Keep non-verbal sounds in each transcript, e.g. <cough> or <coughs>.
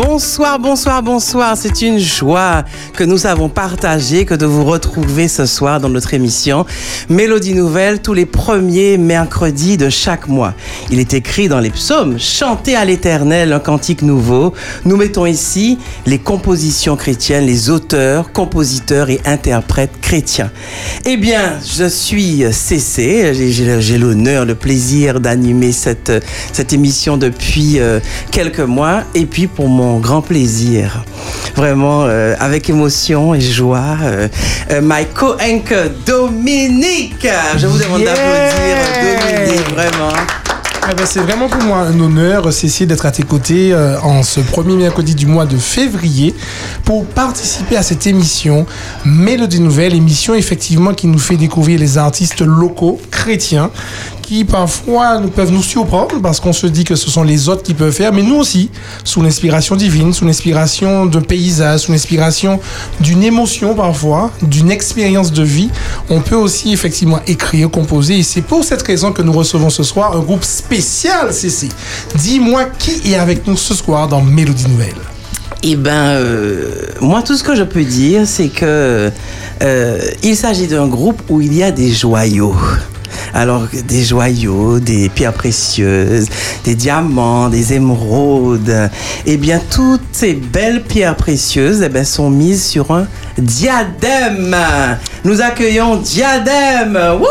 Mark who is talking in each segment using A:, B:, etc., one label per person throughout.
A: Bonsoir, bonsoir, bonsoir. C'est une joie que nous avons partagée que de vous retrouver ce soir dans notre émission Mélodie Nouvelle tous les premiers mercredis de chaque mois. Il est écrit dans les psaumes Chantez à l'éternel un cantique nouveau. Nous mettons ici les compositions chrétiennes, les auteurs, compositeurs et interprètes chrétiens. Eh bien, je suis CC. J'ai l'honneur, le plaisir d'animer cette, cette émission depuis euh, quelques mois. Et puis, pour mon grand plaisir. Vraiment, euh, avec émotion et joie. Euh, euh, my co-anchor Dominique. Je vous demande d'applaudir Dominique, vraiment.
B: Eh ben, c'est vraiment pour moi un honneur, Cécile, d'être à tes côtés en ce premier mercredi du mois de février pour participer à cette émission Mélodie Nouvelle, émission effectivement qui nous fait découvrir les artistes locaux chrétiens qui parfois peuvent nous surprendre parce qu'on se dit que ce sont les autres qui peuvent faire, mais nous aussi, sous l'inspiration divine, sous l'inspiration d'un paysage, sous l'inspiration d'une émotion parfois, d'une expérience de vie, on peut aussi effectivement écrire, composer. Et c'est pour cette raison que nous recevons ce soir un groupe spécial, CC. Dis-moi qui est avec nous ce soir dans Mélodie Nouvelle.
A: Eh ben, euh, moi, tout ce que je peux dire, c'est que euh, il s'agit d'un groupe où il y a des joyaux. Alors, des joyaux, des pierres précieuses, des diamants, des émeraudes. Eh bien, toutes ces belles pierres précieuses eh bien, sont mises sur un diadème. Nous accueillons Diadème. Wouh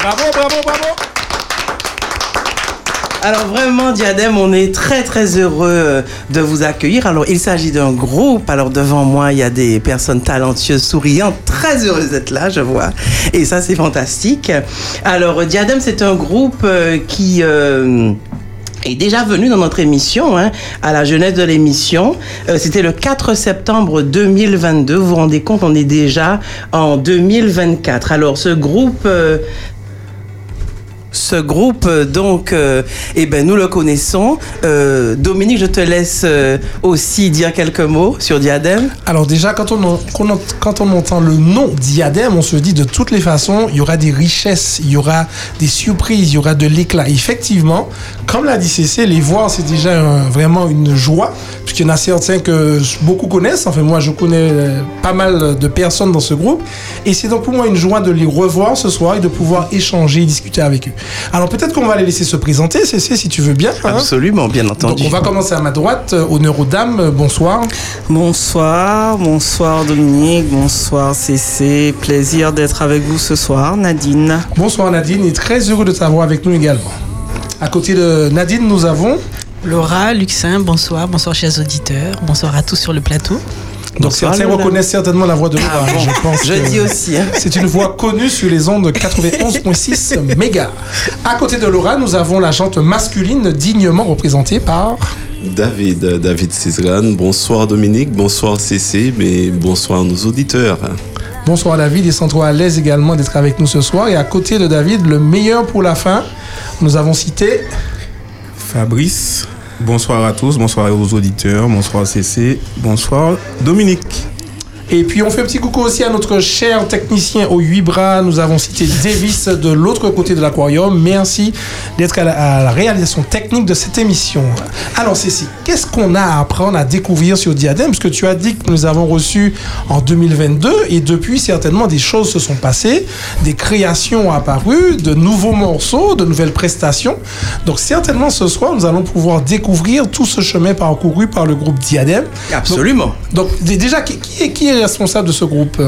B: Bravo, bravo, bravo.
A: Alors vraiment, Diadème, on est très très heureux euh, de vous accueillir. Alors il s'agit d'un groupe. Alors devant moi, il y a des personnes talentueuses, souriantes, très heureuses d'être là, je vois. Et ça, c'est fantastique. Alors Diadème, c'est un groupe euh, qui... Euh, est déjà venu dans notre émission, hein, à la jeunesse de l'émission. C'était le 4 septembre 2022. Vous vous rendez compte, on est déjà en 2024. Alors, ce groupe ce groupe, donc, euh, eh ben, nous le connaissons. Euh, Dominique, je te laisse euh, aussi dire quelques mots sur Diadème.
B: Alors déjà, quand on, entend le nom diadème, on se dit de toutes les façons, il y aura des richesses, il y aura des surprises, il y aura de l'éclat. Effectivement, comme l'a dit Cécile, les voir, c'est déjà vraiment une joie, puisqu'il y en a certains que beaucoup connaissent. Enfin, moi, je connais pas mal de personnes dans ce groupe. Et c'est donc pour moi une joie de les revoir ce soir et de pouvoir échanger discuter avec eux. Alors peut-être qu'on va les laisser se présenter, Cécile, si tu veux bien. hein.
A: Absolument, bien
B: Donc
A: entendu.
B: on va commencer à ma droite. Euh, Honneur aux dames, euh, bonsoir.
C: Bonsoir, bonsoir Dominique, bonsoir CC, plaisir d'être avec vous ce soir, Nadine.
B: Bonsoir Nadine et très heureux de t'avoir avec nous également. À côté de Nadine, nous avons.
D: Laura, Luxin, bonsoir, bonsoir chers auditeurs, bonsoir à tous sur le plateau.
B: Donc certains reconnaissent certainement la voix de Laura.
A: Ah bon,
B: je pense
A: je dis aussi. hein.
B: C'est une voix connue sur les ondes 91.6 <laughs> mégas. À côté de Laura, nous avons la jante masculine dignement représentée par.
E: David, David Cizran. Bonsoir Dominique, bonsoir CC, mais bonsoir nos auditeurs.
B: Bonsoir David et sens-toi à l'aise également d'être avec nous ce soir. Et à côté de David, le meilleur pour la fin, nous avons cité.
F: Fabrice, bonsoir à tous, bonsoir aux auditeurs, bonsoir CC, bonsoir Dominique.
B: Et puis on fait un petit coucou aussi à notre cher technicien aux huit bras. Nous avons cité Davis de l'autre côté de l'aquarium. Merci d'être à, la- à la réalisation technique de cette émission. Alors Cécile, qu'est-ce qu'on a à apprendre, à découvrir sur Diadème? Parce que tu as dit que nous avons reçu en 2022 et depuis certainement des choses se sont passées, des créations ont apparu, de nouveaux morceaux, de nouvelles prestations. Donc certainement ce soir, nous allons pouvoir découvrir tout ce chemin parcouru par le groupe Diadème.
A: Absolument.
B: Donc déjà, qui, qui est, qui est responsable de ce groupe?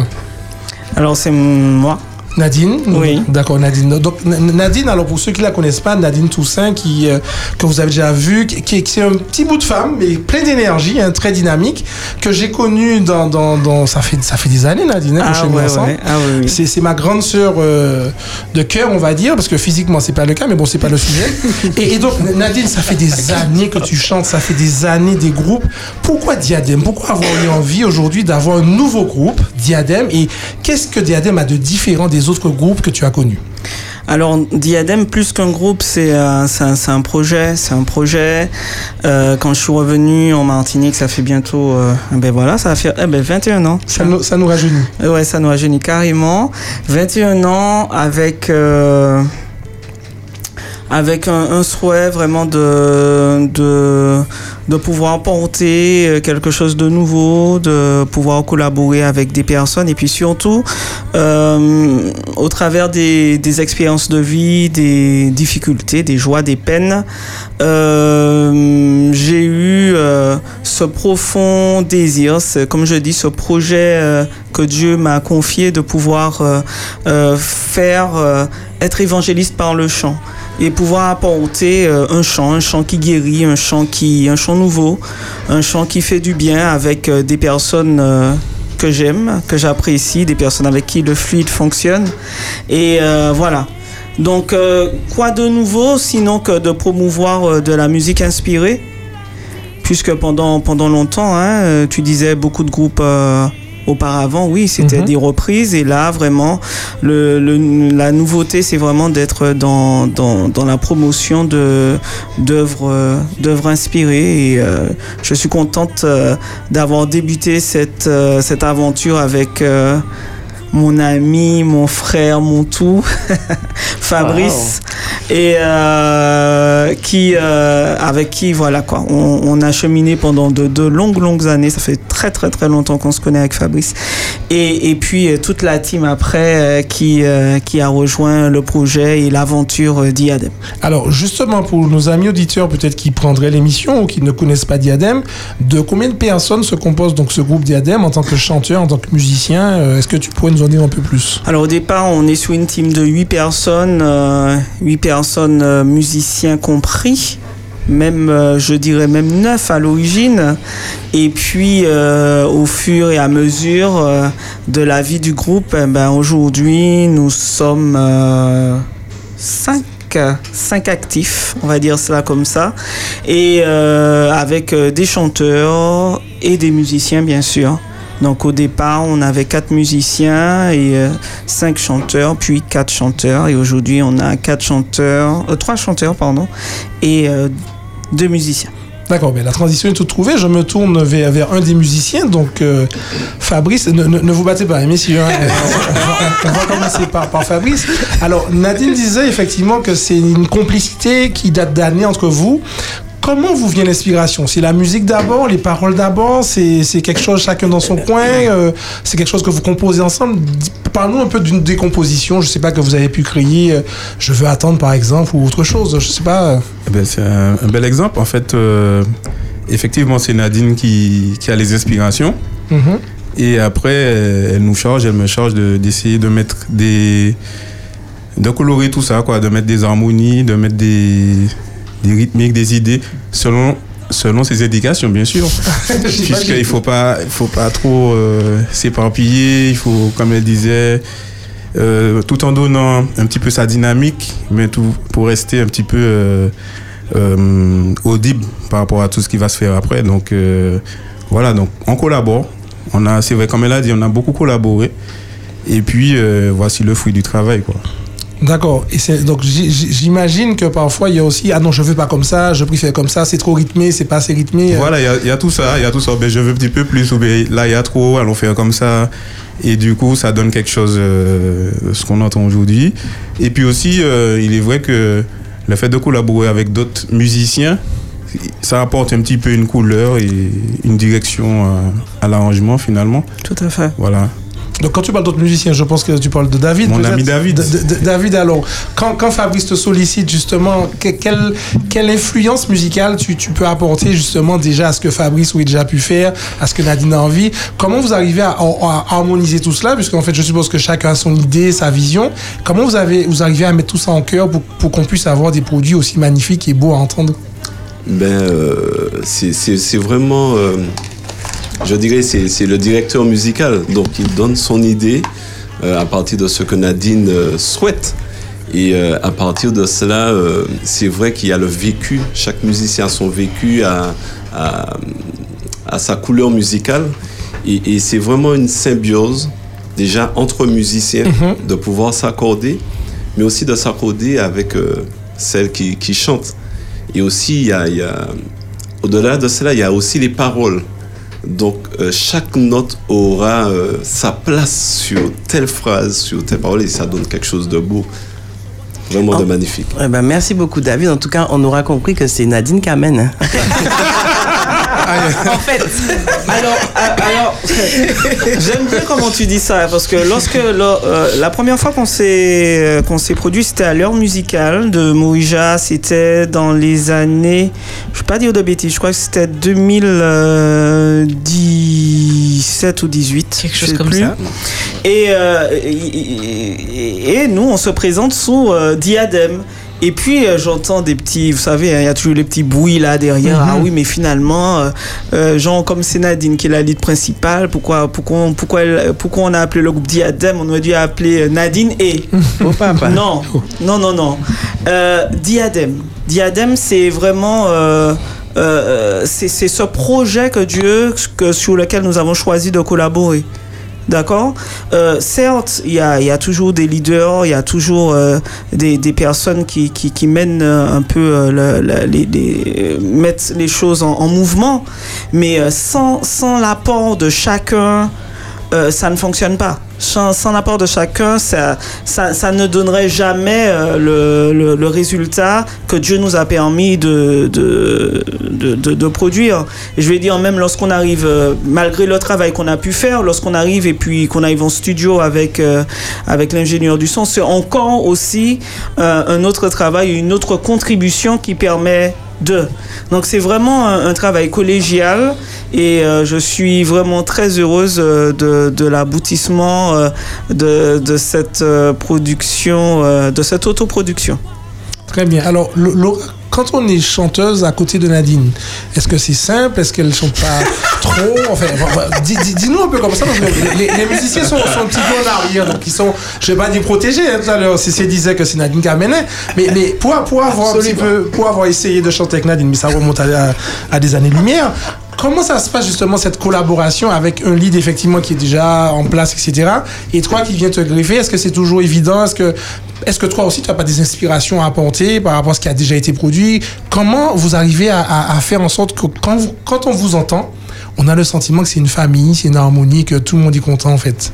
C: Alors c'est moi.
B: Nadine
C: Oui.
B: D'accord, Nadine. Donc Nadine, alors pour ceux qui la connaissent pas, Nadine Toussaint, qui, euh, que vous avez déjà vu, qui, qui est un petit bout de femme, mais plein d'énergie, hein, très dynamique, que j'ai connu dans, dans, dans... Ça, fait, ça fait des années, Nadine, hein,
C: Ah ouais, ouais, ah oui, oui.
B: C'est, c'est ma grande sœur euh, de cœur, on va dire, parce que physiquement, c'est pas le cas, mais bon, c'est pas le sujet. <laughs> et, et donc, Nadine, ça fait des années que tu chantes, ça fait des années des groupes. Pourquoi Diadème? Pourquoi avoir eu envie aujourd'hui d'avoir un nouveau groupe, Diadème? Et qu'est-ce que Diadème a de différent des autres groupes que tu as connus
C: Alors Diadème, plus qu'un groupe, c'est euh, c'est un, projet, c'est un projet. Euh, quand je suis revenu en Martinique, ça fait bientôt, euh, ben voilà, ça va faire eh ben 21 ans.
B: ça, nous, ça nous rajeunit.
C: Ouais, ça nous rajeunit carrément. 21 ans avec, avec un, un souhait vraiment de, de, de pouvoir porter euh, quelque chose de nouveau, de pouvoir collaborer avec des personnes et puis surtout euh, au travers des, des expériences de vie, des difficultés, des joies, des peines, euh, j'ai eu euh, ce profond désir, comme je dis, ce projet euh, que Dieu m'a confié de pouvoir euh, faire, être évangéliste par le chant et pouvoir apporter euh, un chant, un chant qui guérit, un chant qui, un chant nouveau, un chant qui fait du bien avec euh, des personnes euh, que j'aime, que j'apprécie, des personnes avec qui le fluide fonctionne. Et voilà. Donc, quoi de nouveau sinon que de promouvoir de la musique inspirée? Puisque pendant, pendant longtemps, hein, tu disais beaucoup de groupes auparavant, oui, c'était
B: Mhm.
C: des reprises. Et là, vraiment, le, le- la nouveauté, c'est vraiment d'être dans, dans, dans la promotion de, d'œuvres, euh, d'œuvres inspirées. Et euh, je suis contente euh, d'avoir débuté cette, cette aventure avec euh, mon ami, mon frère, mon tout, <laughs> Fabrice. Et euh, qui, euh, avec qui, voilà quoi, on, on a cheminé pendant de, de longues, longues années. Ça fait très, très, très longtemps qu'on se connaît avec Fabrice. Et, et puis euh, toute la team après qui, qui a rejoint le projet et l'aventure d'Iadem.
B: Alors, justement, pour nos amis auditeurs, peut-être qui prendraient l'émission ou qui ne connaissent pas Diadème, de combien de personnes se compose donc ce groupe Diadème en tant que chanteur, en tant que musicien Est-ce que tu pourrais nous en dire un peu plus
C: Alors au départ, on est sur une team de 8 personnes, euh, 8 personnes euh, musiciens compris, même euh, je dirais même 9 à l'origine. Et puis euh, au fur et à mesure de la vie du groupe, eh ben, aujourd'hui nous sommes 5 cinq actifs, on va dire cela comme ça, et avec des chanteurs et des musiciens bien sûr. Donc au départ, on avait quatre musiciens et euh, cinq chanteurs, puis quatre chanteurs. Et aujourd'hui, on a quatre chanteurs, euh, trois chanteurs, pardon, et euh, deux musiciens.
B: D'accord, mais la transition est toute trouvée. Je me tourne vers, vers un des musiciens, donc euh, Fabrice. Ne, ne, ne vous battez pas, hein, messieurs. hein. on, <laughs> va, on va commencer par, par Fabrice. Alors, Nadine disait effectivement que c'est une complicité qui date d'années entre vous. Comment vous vient l'inspiration? C'est la musique d'abord, les paroles d'abord, c'est quelque chose chacun dans son coin, euh, c'est quelque chose que vous composez ensemble? Parle-nous un peu d'une décomposition, je sais pas, que vous avez pu créer, euh, Je veux attendre par exemple, ou autre chose, je sais pas. euh.
F: Eh ben, c'est un, un bel exemple. En fait, euh, effectivement, c'est Nadine qui, qui a les inspirations.
B: Mhm.
F: Et après, elle nous charge, elle me charge de- d'essayer de, mettre des. de colorer tout ça, quoi, de mettre des harmonies, de mettre des, des rythmiques, des idées, selon, selon ses indications, bien sûr. <laughs> Puisqu'il ne faut pas, faut pas trop euh, s'éparpiller, il faut, comme elle disait, euh, tout en donnant un petit peu sa dynamique, mais tout pour rester un petit peu euh, audible par rapport à tout ce qui va se faire après. Donc voilà, donc on collabore. On a, c'est vrai, comme elle a dit, on a beaucoup collaboré. Et puis voici le fruit du travail, quoi.
B: D'accord. Et c'est donc j'imagine que parfois il y a aussi ah non je veux pas comme ça, je préfère comme ça, c'est trop rythmé, c'est pas assez rythmé.
F: Voilà, il y a- il y, a tout ça, il y a tout ça. Ben, je veux un petit peu plus, ou ben, là il y a trop, allons faire comme ça. Et du coup, ça donne quelque chose, euh, ce qu'on entend aujourd'hui. Et puis aussi, euh, il est vrai que le fait de collaborer avec d'autres musiciens, ça apporte un petit peu une couleur et une direction euh, à l'arrangement finalement.
C: Tout à fait.
F: Voilà.
B: Donc quand tu parles d'autres musiciens, je pense que tu parles de David.
F: Mon ami David.
B: De- de- de- David alors quand, quand Fabrice te sollicite justement, que- quelle, quelle influence musicale tu, tu peux apporter justement déjà à ce que Fabrice ou déjà pu faire, à ce que Nadine a envie? Comment vous arrivez à, à- à harmoniser tout cela, puisqu'en fait je suppose que chacun a son idée, sa vision. Comment vous avez vous arrivez à mettre tout ça en cœur pour, pour qu'on puisse avoir des produits aussi magnifiques et beaux à entendre?
E: Ben, euh, c'est- c'est c'est vraiment, euh, je dirais, c'est c'est le directeur musical. Donc, il donne son idée euh, à partir de ce que Nadine euh, souhaite. Et euh, à partir de cela, c'est vrai qu'il y a le vécu. Chaque musicien a son vécu, a, a- a sa couleur musicale. Et, et c'est vraiment une symbiose, déjà entre musiciens, de pouvoir s'accorder, mais aussi de s'accorder avec celle qui, qui chante. Et aussi, il y a, il y a- au-delà de cela, il y a aussi les paroles. Donc, euh, chaque note aura euh, sa place sur telle phrase, sur telle parole, et ça donne quelque chose de beau. vraiment de magnifique.
A: Eh ben, merci beaucoup, David. En tout cas, on aura compris que c'est Nadine qui amène. hein. <laughs>
C: En fait, alors, euh, alors j'aime bien comment tu dis ça, parce que lorsque la, euh, la première fois qu'on s'est qu'on s'est produit, c'était à l'heure musicale de Moïja, c'était dans les années, je vais pas dire de bêtises, je crois que c'était 2017 ou 18,
D: Quelque chose comme
C: plus.
D: ça.
C: Et, euh, et, et- et nous, on se présente sous euh, diadème. Et puis euh, j'entends des petits, vous savez, hein, il y a toujours les petits bruits là derrière. Ah oui, mais finalement, euh, euh, genre comme c'est Nadine qui est la lead principale, pourquoi, pourquoi, on- pourquoi, elle- pourquoi on a appelé le groupe Diadème On aurait dû appeler Nadine et. <laughs>
A: Oh, papa.
C: Non, non, non, non. Diadème. Diadème, c'est vraiment. c'est c'est ce projet que Dieu, que, sur lequel nous avons choisi de collaborer. D'accord Euh, Certes, il y a, toujours des leaders, il y a toujours euh, des, personnes qui, mènent euh, un peu le- le- les, mettent les choses en, en mouvement, mais sans, sans l'apport de chacun, ça ne fonctionne pas. Sans, sans l'apport de chacun, ça, ne donnerait jamais euh, le, résultat que Dieu nous a permis de, produire. Je vais dire, même lorsqu'on arrive, euh, malgré le travail qu'on a pu faire, lorsqu'on arrive et puis qu'on arrive en studio avec, euh, l'ingénieur du son, c'est encore aussi un autre travail, une autre contribution qui permet de. Donc c'est vraiment un, travail collégial et je suis vraiment très heureuse de l'aboutissement euh, de, de cette euh, production, euh, de cette autoproduction.
B: Très bien. Alors, quand on est chanteuse à côté de Nadine, est-ce que c'est simple? Est-ce qu'elle ne chante pas <laughs> trop? Enfin, enfin, dis- dis- dis-nous un peu comme ça, parce que les, les musiciens sont, sont un petit peu en arrière, donc ils sont, je vais pas dire protégés. hein, tout à l'heure, Cécile disait que c'est Nadine qui amenait, mais, mais pour, pour avoir un petit peu, pour avoir essayé de chanter avec Nadine, mais ça remonte à des années-lumière. Comment ça se passe justement cette collaboration avec un lead effectivement qui est déjà en place, etc. Et toi qui viens te greffer, est-ce que c'est toujours évident? Est-ce que, est-ce que toi aussi tu n'as pas des inspirations à apporter par rapport à ce qui a déjà été produit? Comment vous arrivez à, faire en sorte que quand on vous entend, on a le sentiment que c'est une famille, c'est une harmonie, que tout le monde est content en fait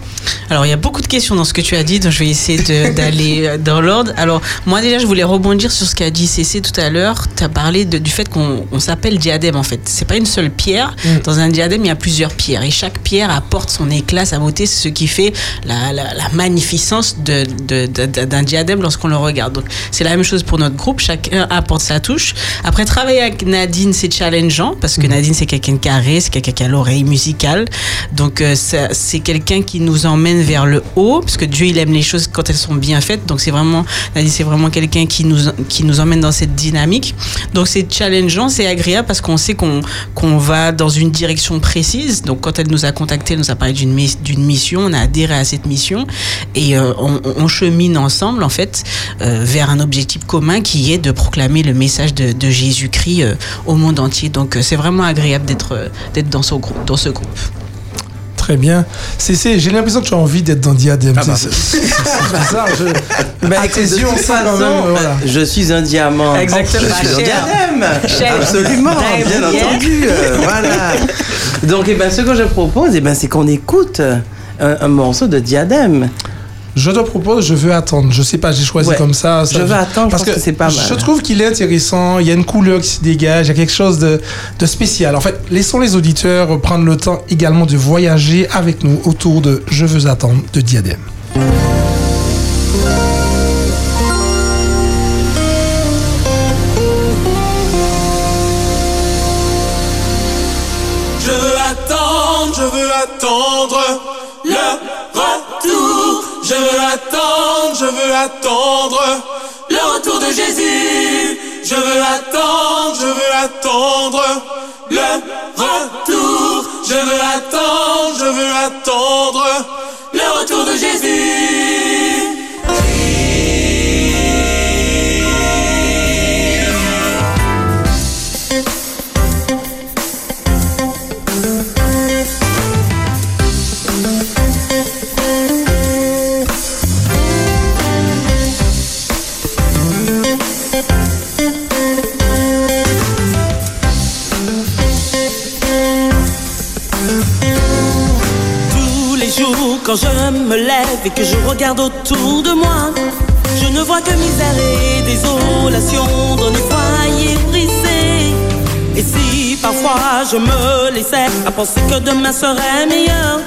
D: Alors, il y a beaucoup de questions dans ce que tu as dit, donc je vais essayer <laughs> d'aller euh, dans l'ordre. Alors, moi, déjà, je voulais rebondir sur ce qu'a dit Cécé tout à l'heure. Tu as parlé de- du fait qu'on on s'appelle diadème, en fait. C'est pas une seule pierre. Dans un diadème, il y a plusieurs pierres. Et chaque pierre apporte son éclat, sa beauté. C'est ce qui fait la, la- la magnificence de- de- de- d'un diadème lorsqu'on le regarde. Donc, c'est la même chose pour notre groupe. Chacun apporte sa touche. Après, travailler avec Nadine, c'est challengeant parce que Nadine, c'est quelqu'un de carré, c'est quelqu'un qui a l'oreille musicale. Donc, euh, c'est quelqu'un qui nous emmène vers le haut, parce que Dieu, il aime les choses quand elles sont bien faites. Donc, c'est vraiment, c'est vraiment quelqu'un qui nous, qui nous emmène dans cette dynamique. Donc, c'est challengeant, c'est agréable parce qu'on sait qu'on qu'on va dans une direction précise. Donc, quand elle nous a contacté, elle nous a parlé d'une d'une mission, on a adhéré à cette mission et euh, on, chemine ensemble, en fait, euh, vers un objectif commun qui est de proclamer le message de, Jésus-Christ au monde entier. Donc, c'est vraiment agréable d'être d'être dans ce groupe. Dans ce groupe.
B: Très bien. C'est, c'est- j'ai l'impression que tu as envie d'être dans Diadème.
A: Ah bah.
B: C'est- c'est, c'est- c'est bizarre. Je, à tes <laughs>
A: écoute, de
B: yeux, on
A: toute
B: sent quand
A: façon,
B: même. Voilà.
A: euh, Je suis un diamant.
D: Exactement.
A: Je suis un.
D: Cher.
A: Absolument, bien
D: Diamant.
A: entendu. euh, voilà. Donc, eh ben, ce que je propose, eh ben, c'est qu'on écoute un, un morceau de diadème.
B: Je te propose, je veux attendre. Je sais pas, j'ai choisi
A: Ouais.
B: comme ça. ça-
A: Je veux attendre, je
B: parce
A: pense que c'est pas mal.
B: Je trouve qu'il est intéressant. Il y a une couleur qui se dégage. Il y a quelque chose de, de spécial. En fait, laissons les auditeurs prendre le temps également de voyager avec nous autour de Je veux attendre de Diadème.
G: Je veux attendre, je veux attendre le. Je veux attendre, je veux attendre le retour de Jésus. Je veux attendre, je veux attendre le retour. Je veux attendre, je veux attendre le retour de Jésus. Quand je me lève et que je regarde autour de moi,
H: Je ne vois que misère et désolation dans les foyers brisés. Et si parfois je me laissais à penser que demain serait meilleur,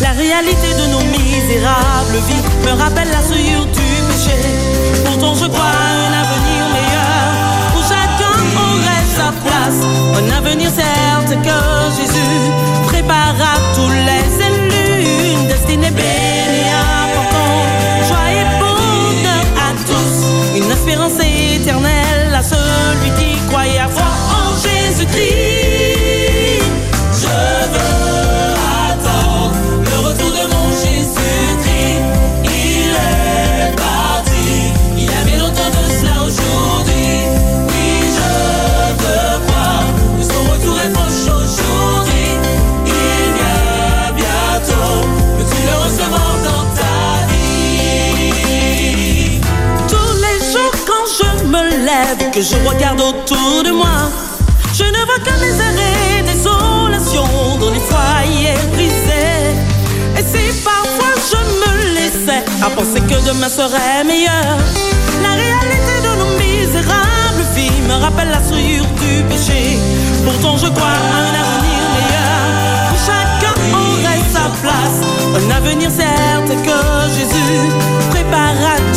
H: la réalité de nos misérables vies me rappelle la souillure du péché. Pourtant je crois un avenir meilleur où chacun aurait sa place. Un avenir certes que Jésus prépare à tous les. Une que je regarde autour de moi, je ne vois que misère et désolation dans les foyers brisés. Et si parfois je me laissais à penser que demain serait meilleur, la réalité de nos misérables vies me rappelle la souillure du péché. Pourtant je crois à un avenir meilleur où chacun aurait sa place. Un avenir certes que Jésus prépare à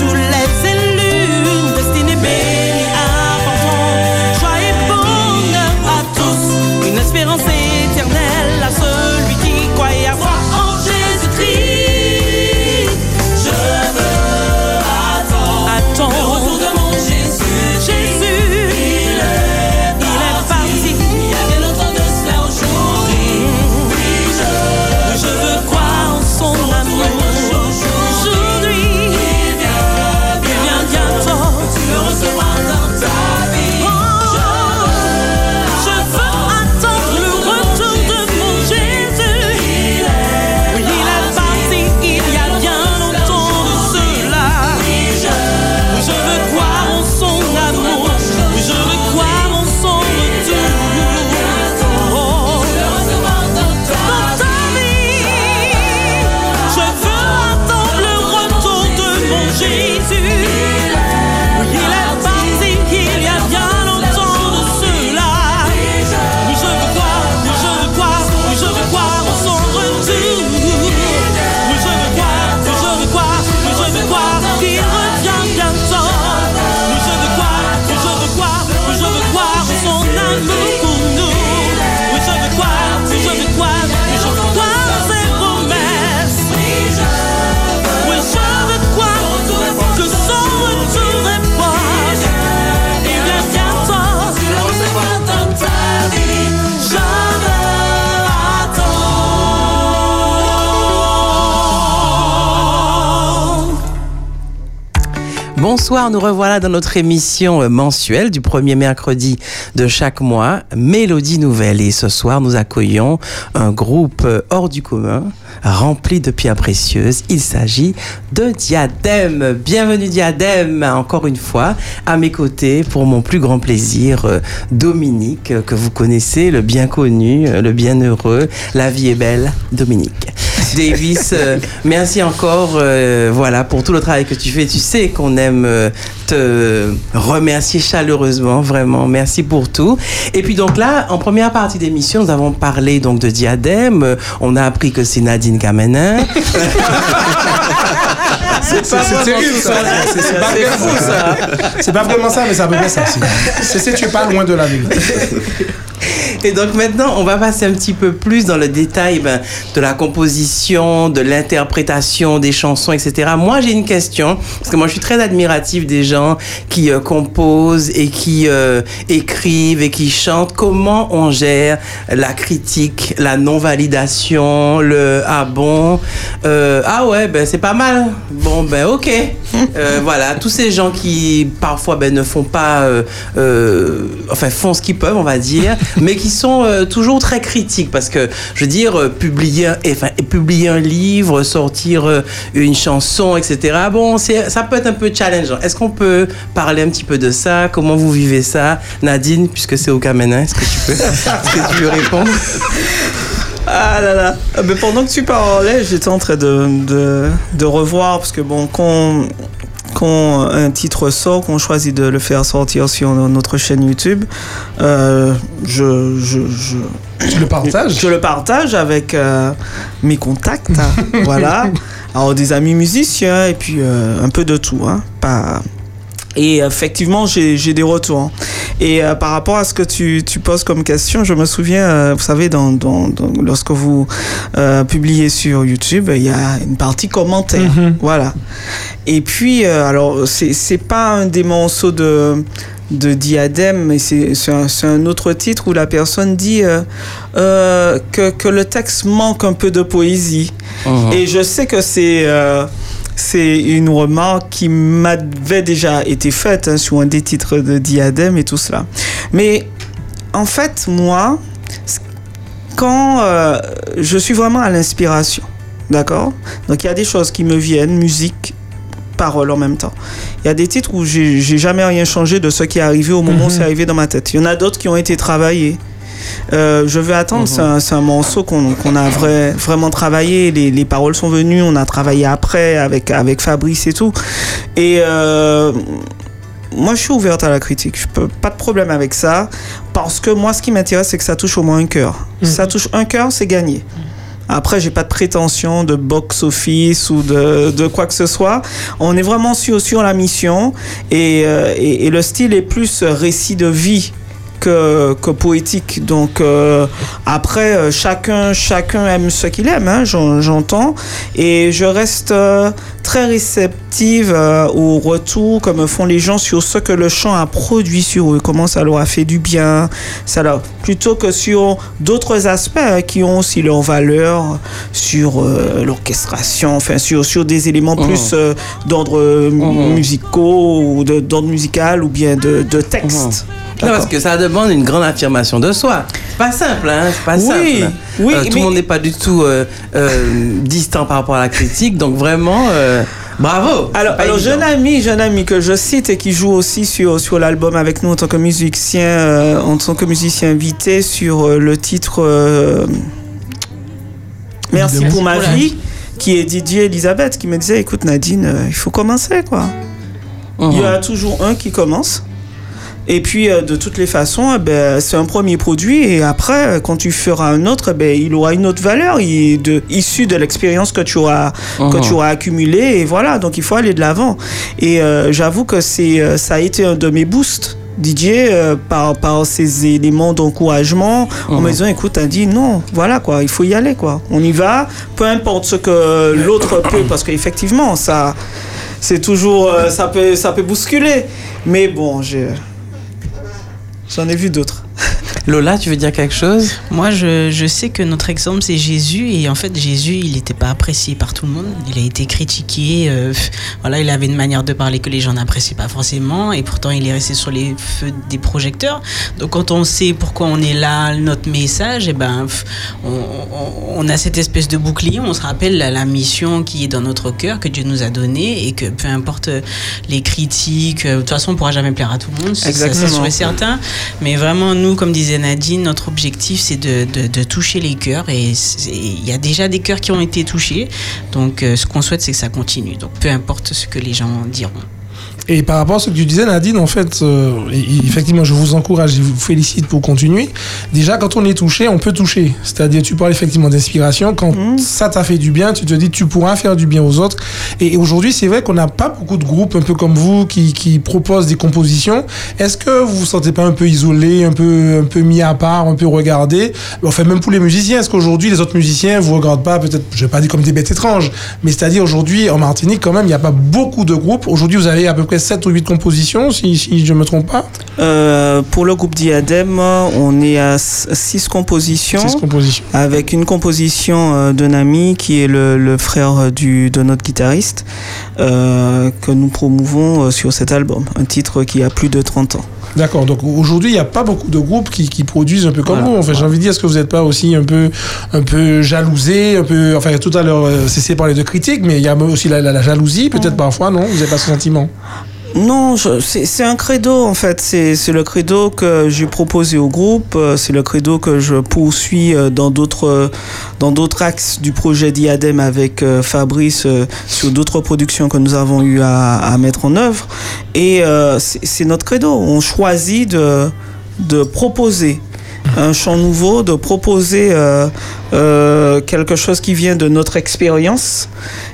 A: Bonsoir, nous revoilà dans notre émission mensuelle du premier mercredi de chaque mois, Mélodie Nouvelle. Et ce soir, nous accueillons un groupe hors du commun, rempli de pierres précieuses. Il s'agit de Diadème. Bienvenue Diadème, encore une fois, à mes côtés, pour mon plus grand plaisir, euh, Dominique, euh, que vous connaissez, le bien connu, euh, le bien heureux. La vie est belle, Dominique. Davis, euh, <laughs> merci encore euh, voilà, pour tout le travail que tu fais. Tu sais qu'on aime euh, te remercier chaleureusement, vraiment. Merci pour tout. Et puis donc là, en première partie d'émission, nous avons parlé donc de Diadème. On a appris que c'est Nadine Kamenin. <laughs>
B: C'est c'est terrible ça. C'est c'est pas
A: ça.
B: C'est pas vraiment ça, mais c'est à peu près ça. C'est- C'est c'est tu es pas loin de la vérité. <laughs>
A: Et donc maintenant, on va passer un petit peu plus dans le détail ben, de la composition, de l'interprétation des chansons, etc. Moi, j'ai une question, parce que moi, je suis très admirative des gens qui euh, composent et qui euh, écrivent et qui chantent. Comment on gère la critique, la non-validation, le « ah bon euh, Ah ouais, ben c'est pas mal. Bon, ben ok. Euh, voilà, tous ces gens qui parfois ben, ne font pas... euh, euh, enfin, font ce qu'ils peuvent, on va dire, mais qui sont euh, toujours très critiques parce que, je veux dire, euh, publier, enfin, publier un livre, sortir euh, une chanson, etc. Bon, ça peut être un peu challengeant. Est-ce qu'on peut parler un petit peu de ça? Comment vous vivez ça? Nadine, puisque c'est au Kamena, est-ce que tu peux, répondre
C: Ah là là. Euh, Mais pendant que tu parlais, j'étais en train de, de revoir, parce que bon, quand, quand un titre sort, qu'on choisit de le faire sortir sur notre chaîne YouTube, euh, je, je, je,
B: Tu le partages
C: je le partage avec euh, mes contacts, hein, <laughs> voilà. Alors des amis musiciens et puis euh, un peu de tout, hein, pas. Et effectivement, j'ai j'ai des retours. Et euh, par rapport à ce que tu, tu poses comme question, je me souviens, euh, vous savez, dans, dans, dans- lorsque vous euh, publiez sur YouTube, il y a une partie commentaire. Voilà. Et puis, euh, alors, c'est pas un des morceaux de, de Diadème, mais c'est c'est un, un autre titre où la personne dit euh, euh, que, que le texte manque un peu de poésie.
A: Mhm.
C: Et je sais que c'est euh, c'est une remarque qui m'avait déjà été faite hein, sur un des titres de Diadème et tout cela. Mais en fait, moi, quand euh, je suis vraiment à l'inspiration, d'accord? Donc il y a des choses qui me viennent, musique, parole en même temps. Il y a des titres où j'ai jamais rien changé de ce qui est arrivé au moment où c'est arrivé dans ma tête. Il y en a d'autres qui ont été travaillés. Euh, je vais attendre, c'est un, un morceau qu'on a vrai, vraiment travaillé. Les, les paroles sont venues, on a travaillé après avec, avec Fabrice et tout. Et euh, moi, je suis ouverte à la critique. Je peux pas de problème avec ça. Parce que moi, ce qui m'intéresse, c'est que ça touche au moins un cœur. Si ça touche un cœur, c'est gagné. Après, j'ai pas de prétention de box-office ou de, de quoi que ce soit. On est vraiment sur, sur la mission et, euh, et, et le style est plus récit de vie que, que poétique. Donc euh, après, euh, chacun, chacun aime ce qu'il aime, hein, j'en- j'entends. Et je reste euh, très réceptive euh, au retour que me font les gens sur ce que le chant a produit sur eux, comment ça leur a fait du bien, ça leur, plutôt que sur d'autres aspects hein, qui ont aussi leur valeur, sur l'orchestration, enfin sur, sur des éléments plus euh, d'ordre euh, musicaux ou d'ordre musical ou bien de, de texte.
A: Non, parce que ça demande une grande affirmation de soi. C'est pas simple, hein C'est pas
C: Oui,
A: simple.
C: oui,
A: Euh, tout
C: mais-
A: le monde n'est pas du tout euh, euh, distant par rapport à la critique, donc vraiment, euh, bravo.
C: Alors, alors jeune ami, jeune ami que je cite et qui joue aussi sur, sur l'album avec nous en tant que musicien, euh, en tant que musicien invité sur euh, le titre euh, Merci pour ma vie, qui est Didier Elisabeth, qui me disait écoute Nadine, euh, il faut commencer quoi. Il y a toujours un qui commence. Et puis, euh, de toutes les façons, eh ben, c'est un premier produit. Et après, euh, quand tu feras un autre, ben, il aura une autre valeur il- de, issue de l'expérience que tu auras, que tu auras accumulée. Et voilà, donc il faut aller de l'avant. Et euh, j'avoue que c'est, euh, ça a été un de mes boosts. Didier, euh, par, par ces éléments d'encouragement, en me disant, écoute, t'as dit non, voilà quoi, il faut y aller quoi. On y va, peu importe ce que l'autre <coughs> peut, parce qu'effectivement, ça, c'est toujours, euh, ça peut, ça peut bousculer. Mais bon, j'ai, j'en ai vu d'autres.
A: Lola, tu veux dire quelque chose?
D: Moi, je, je sais que notre exemple, c'est Jésus. Et en fait, Jésus, il n'était pas apprécié par tout le monde. Il a été critiqué. euh, voilà, il avait une manière de parler que les gens n'appréciaient pas forcément. Et pourtant, il est resté sur les feux des projecteurs. Donc, quand on sait pourquoi on est là, notre message, et ben, on, on- on a cette espèce de bouclier. On se rappelle la, la mission qui est dans notre cœur, que Dieu nous a donnée. Et que peu importe euh, les critiques, euh, de toute façon, on ne pourra jamais plaire à tout le monde. ça, C'est sûr et certain. Mais vraiment, nous, comme disait Notre objectif, c'est de, de- toucher les cœurs. Et il y a déjà des cœurs qui ont été touchés. Donc, euh, ce qu'on souhaite, c'est que ça continue. Donc, peu importe ce que les gens diront.
B: Et par rapport à ce que tu disais, Nadine, en fait, euh, effectivement, je vous encourage et vous félicite pour continuer. Déjà, quand on est touché, on peut toucher. C'est-à-dire, tu parles effectivement d'inspiration. Quand ça t'a fait du bien, tu te dis, tu pourras faire du bien aux autres. Et aujourd'hui, c'est vrai qu'on n'a pas beaucoup de groupes, un peu comme vous, qui, qui proposent des compositions. Est-ce que vous vous sentez pas un peu isolé, un peu, un peu mis à part, un peu regardé? Enfin, même pour les musiciens, est-ce qu'aujourd'hui, les autres musiciens vous regardent pas, peut-être, je vais pas dire comme des bêtes étranges, mais c'est-à-dire aujourd'hui, en Martinique, quand même, il n'y a pas beaucoup de groupes. Aujourd'hui, vous avez à peu près 7 ou 8 compositions, si, si je ne me trompe pas.
C: Euh, pour le groupe Diadème, on est à 6 compositions.
B: 6 compositions.
C: avec une composition euh, d'un ami qui est le, le frère du, de notre guitariste euh, que nous promouvons sur cet album, un titre qui a plus de 30 ans.
B: D'accord. Donc aujourd'hui, il n'y a pas beaucoup de groupes qui, qui produisent un peu comme
C: Voilà.
B: vous. Enfin, j'ai envie de dire, est-ce que vous n'êtes pas aussi un peu, un peu jalousé, un peu, enfin, tout à l'heure, Cécile parlait de critique, mais il y a aussi la, la- la jalousie, peut-être parfois, non? Vous n'avez pas ce sentiment?
C: Non, c'est un credo en fait. C'est le credo que j'ai proposé au groupe. euh, C'est le credo que je poursuis euh, dans d'autres dans d'autres axes du projet Diadème avec euh, Fabrice euh, sur d'autres productions que nous avons eu à, mettre en œuvre. Et euh, c'est notre credo. On choisit de de proposer un chant nouveau, de proposer euh, euh, quelque chose qui vient de notre expérience.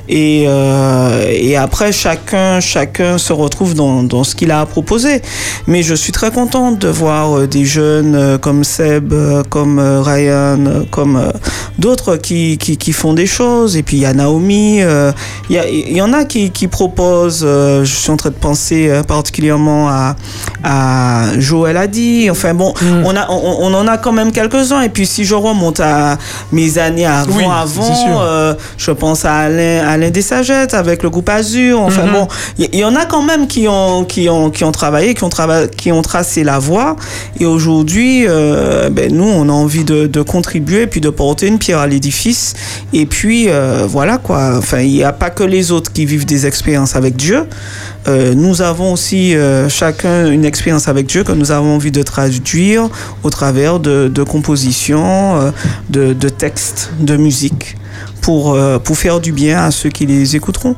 C: Et, euh, et après, chacun, chacun se retrouve dans, dans ce qu'il a à proposer. Mais je suis très contente de voir euh, des jeunes euh, comme Seb, euh, comme euh, Ryan, euh, comme euh, d'autres qui, qui, qui font des choses. Et puis il y a Naomi, euh, il y, a- il y en a qui, qui proposent. euh, je suis en train de penser euh, particulièrement à, à Joël Adi. Enfin bon, on, a, on, on en a quand même quelques-uns. Et puis si je remonte à mes années avant,
B: Oui,
C: avant, euh, je pense à Alain, Alain Desagettes avec le groupe Azur. Enfin
B: Mhm.
C: bon, il y, il y en a quand même qui ont, qui ont, qui ont travaillé, qui ont, trava- qui ont tracé la voie. Et aujourd'hui, euh, ben, nous, on a envie de, de contribuer, puis de porter une pierre à l'édifice. Et puis, euh, voilà quoi. Enfin, il n'y a pas que les autres qui vivent des expériences avec Dieu. Euh, nous avons aussi euh, chacun une expérience avec Dieu que nous avons envie de traduire au travers de, compositions, euh, de, de textes, de musique, pour, pour faire du bien à ceux qui les écouteront.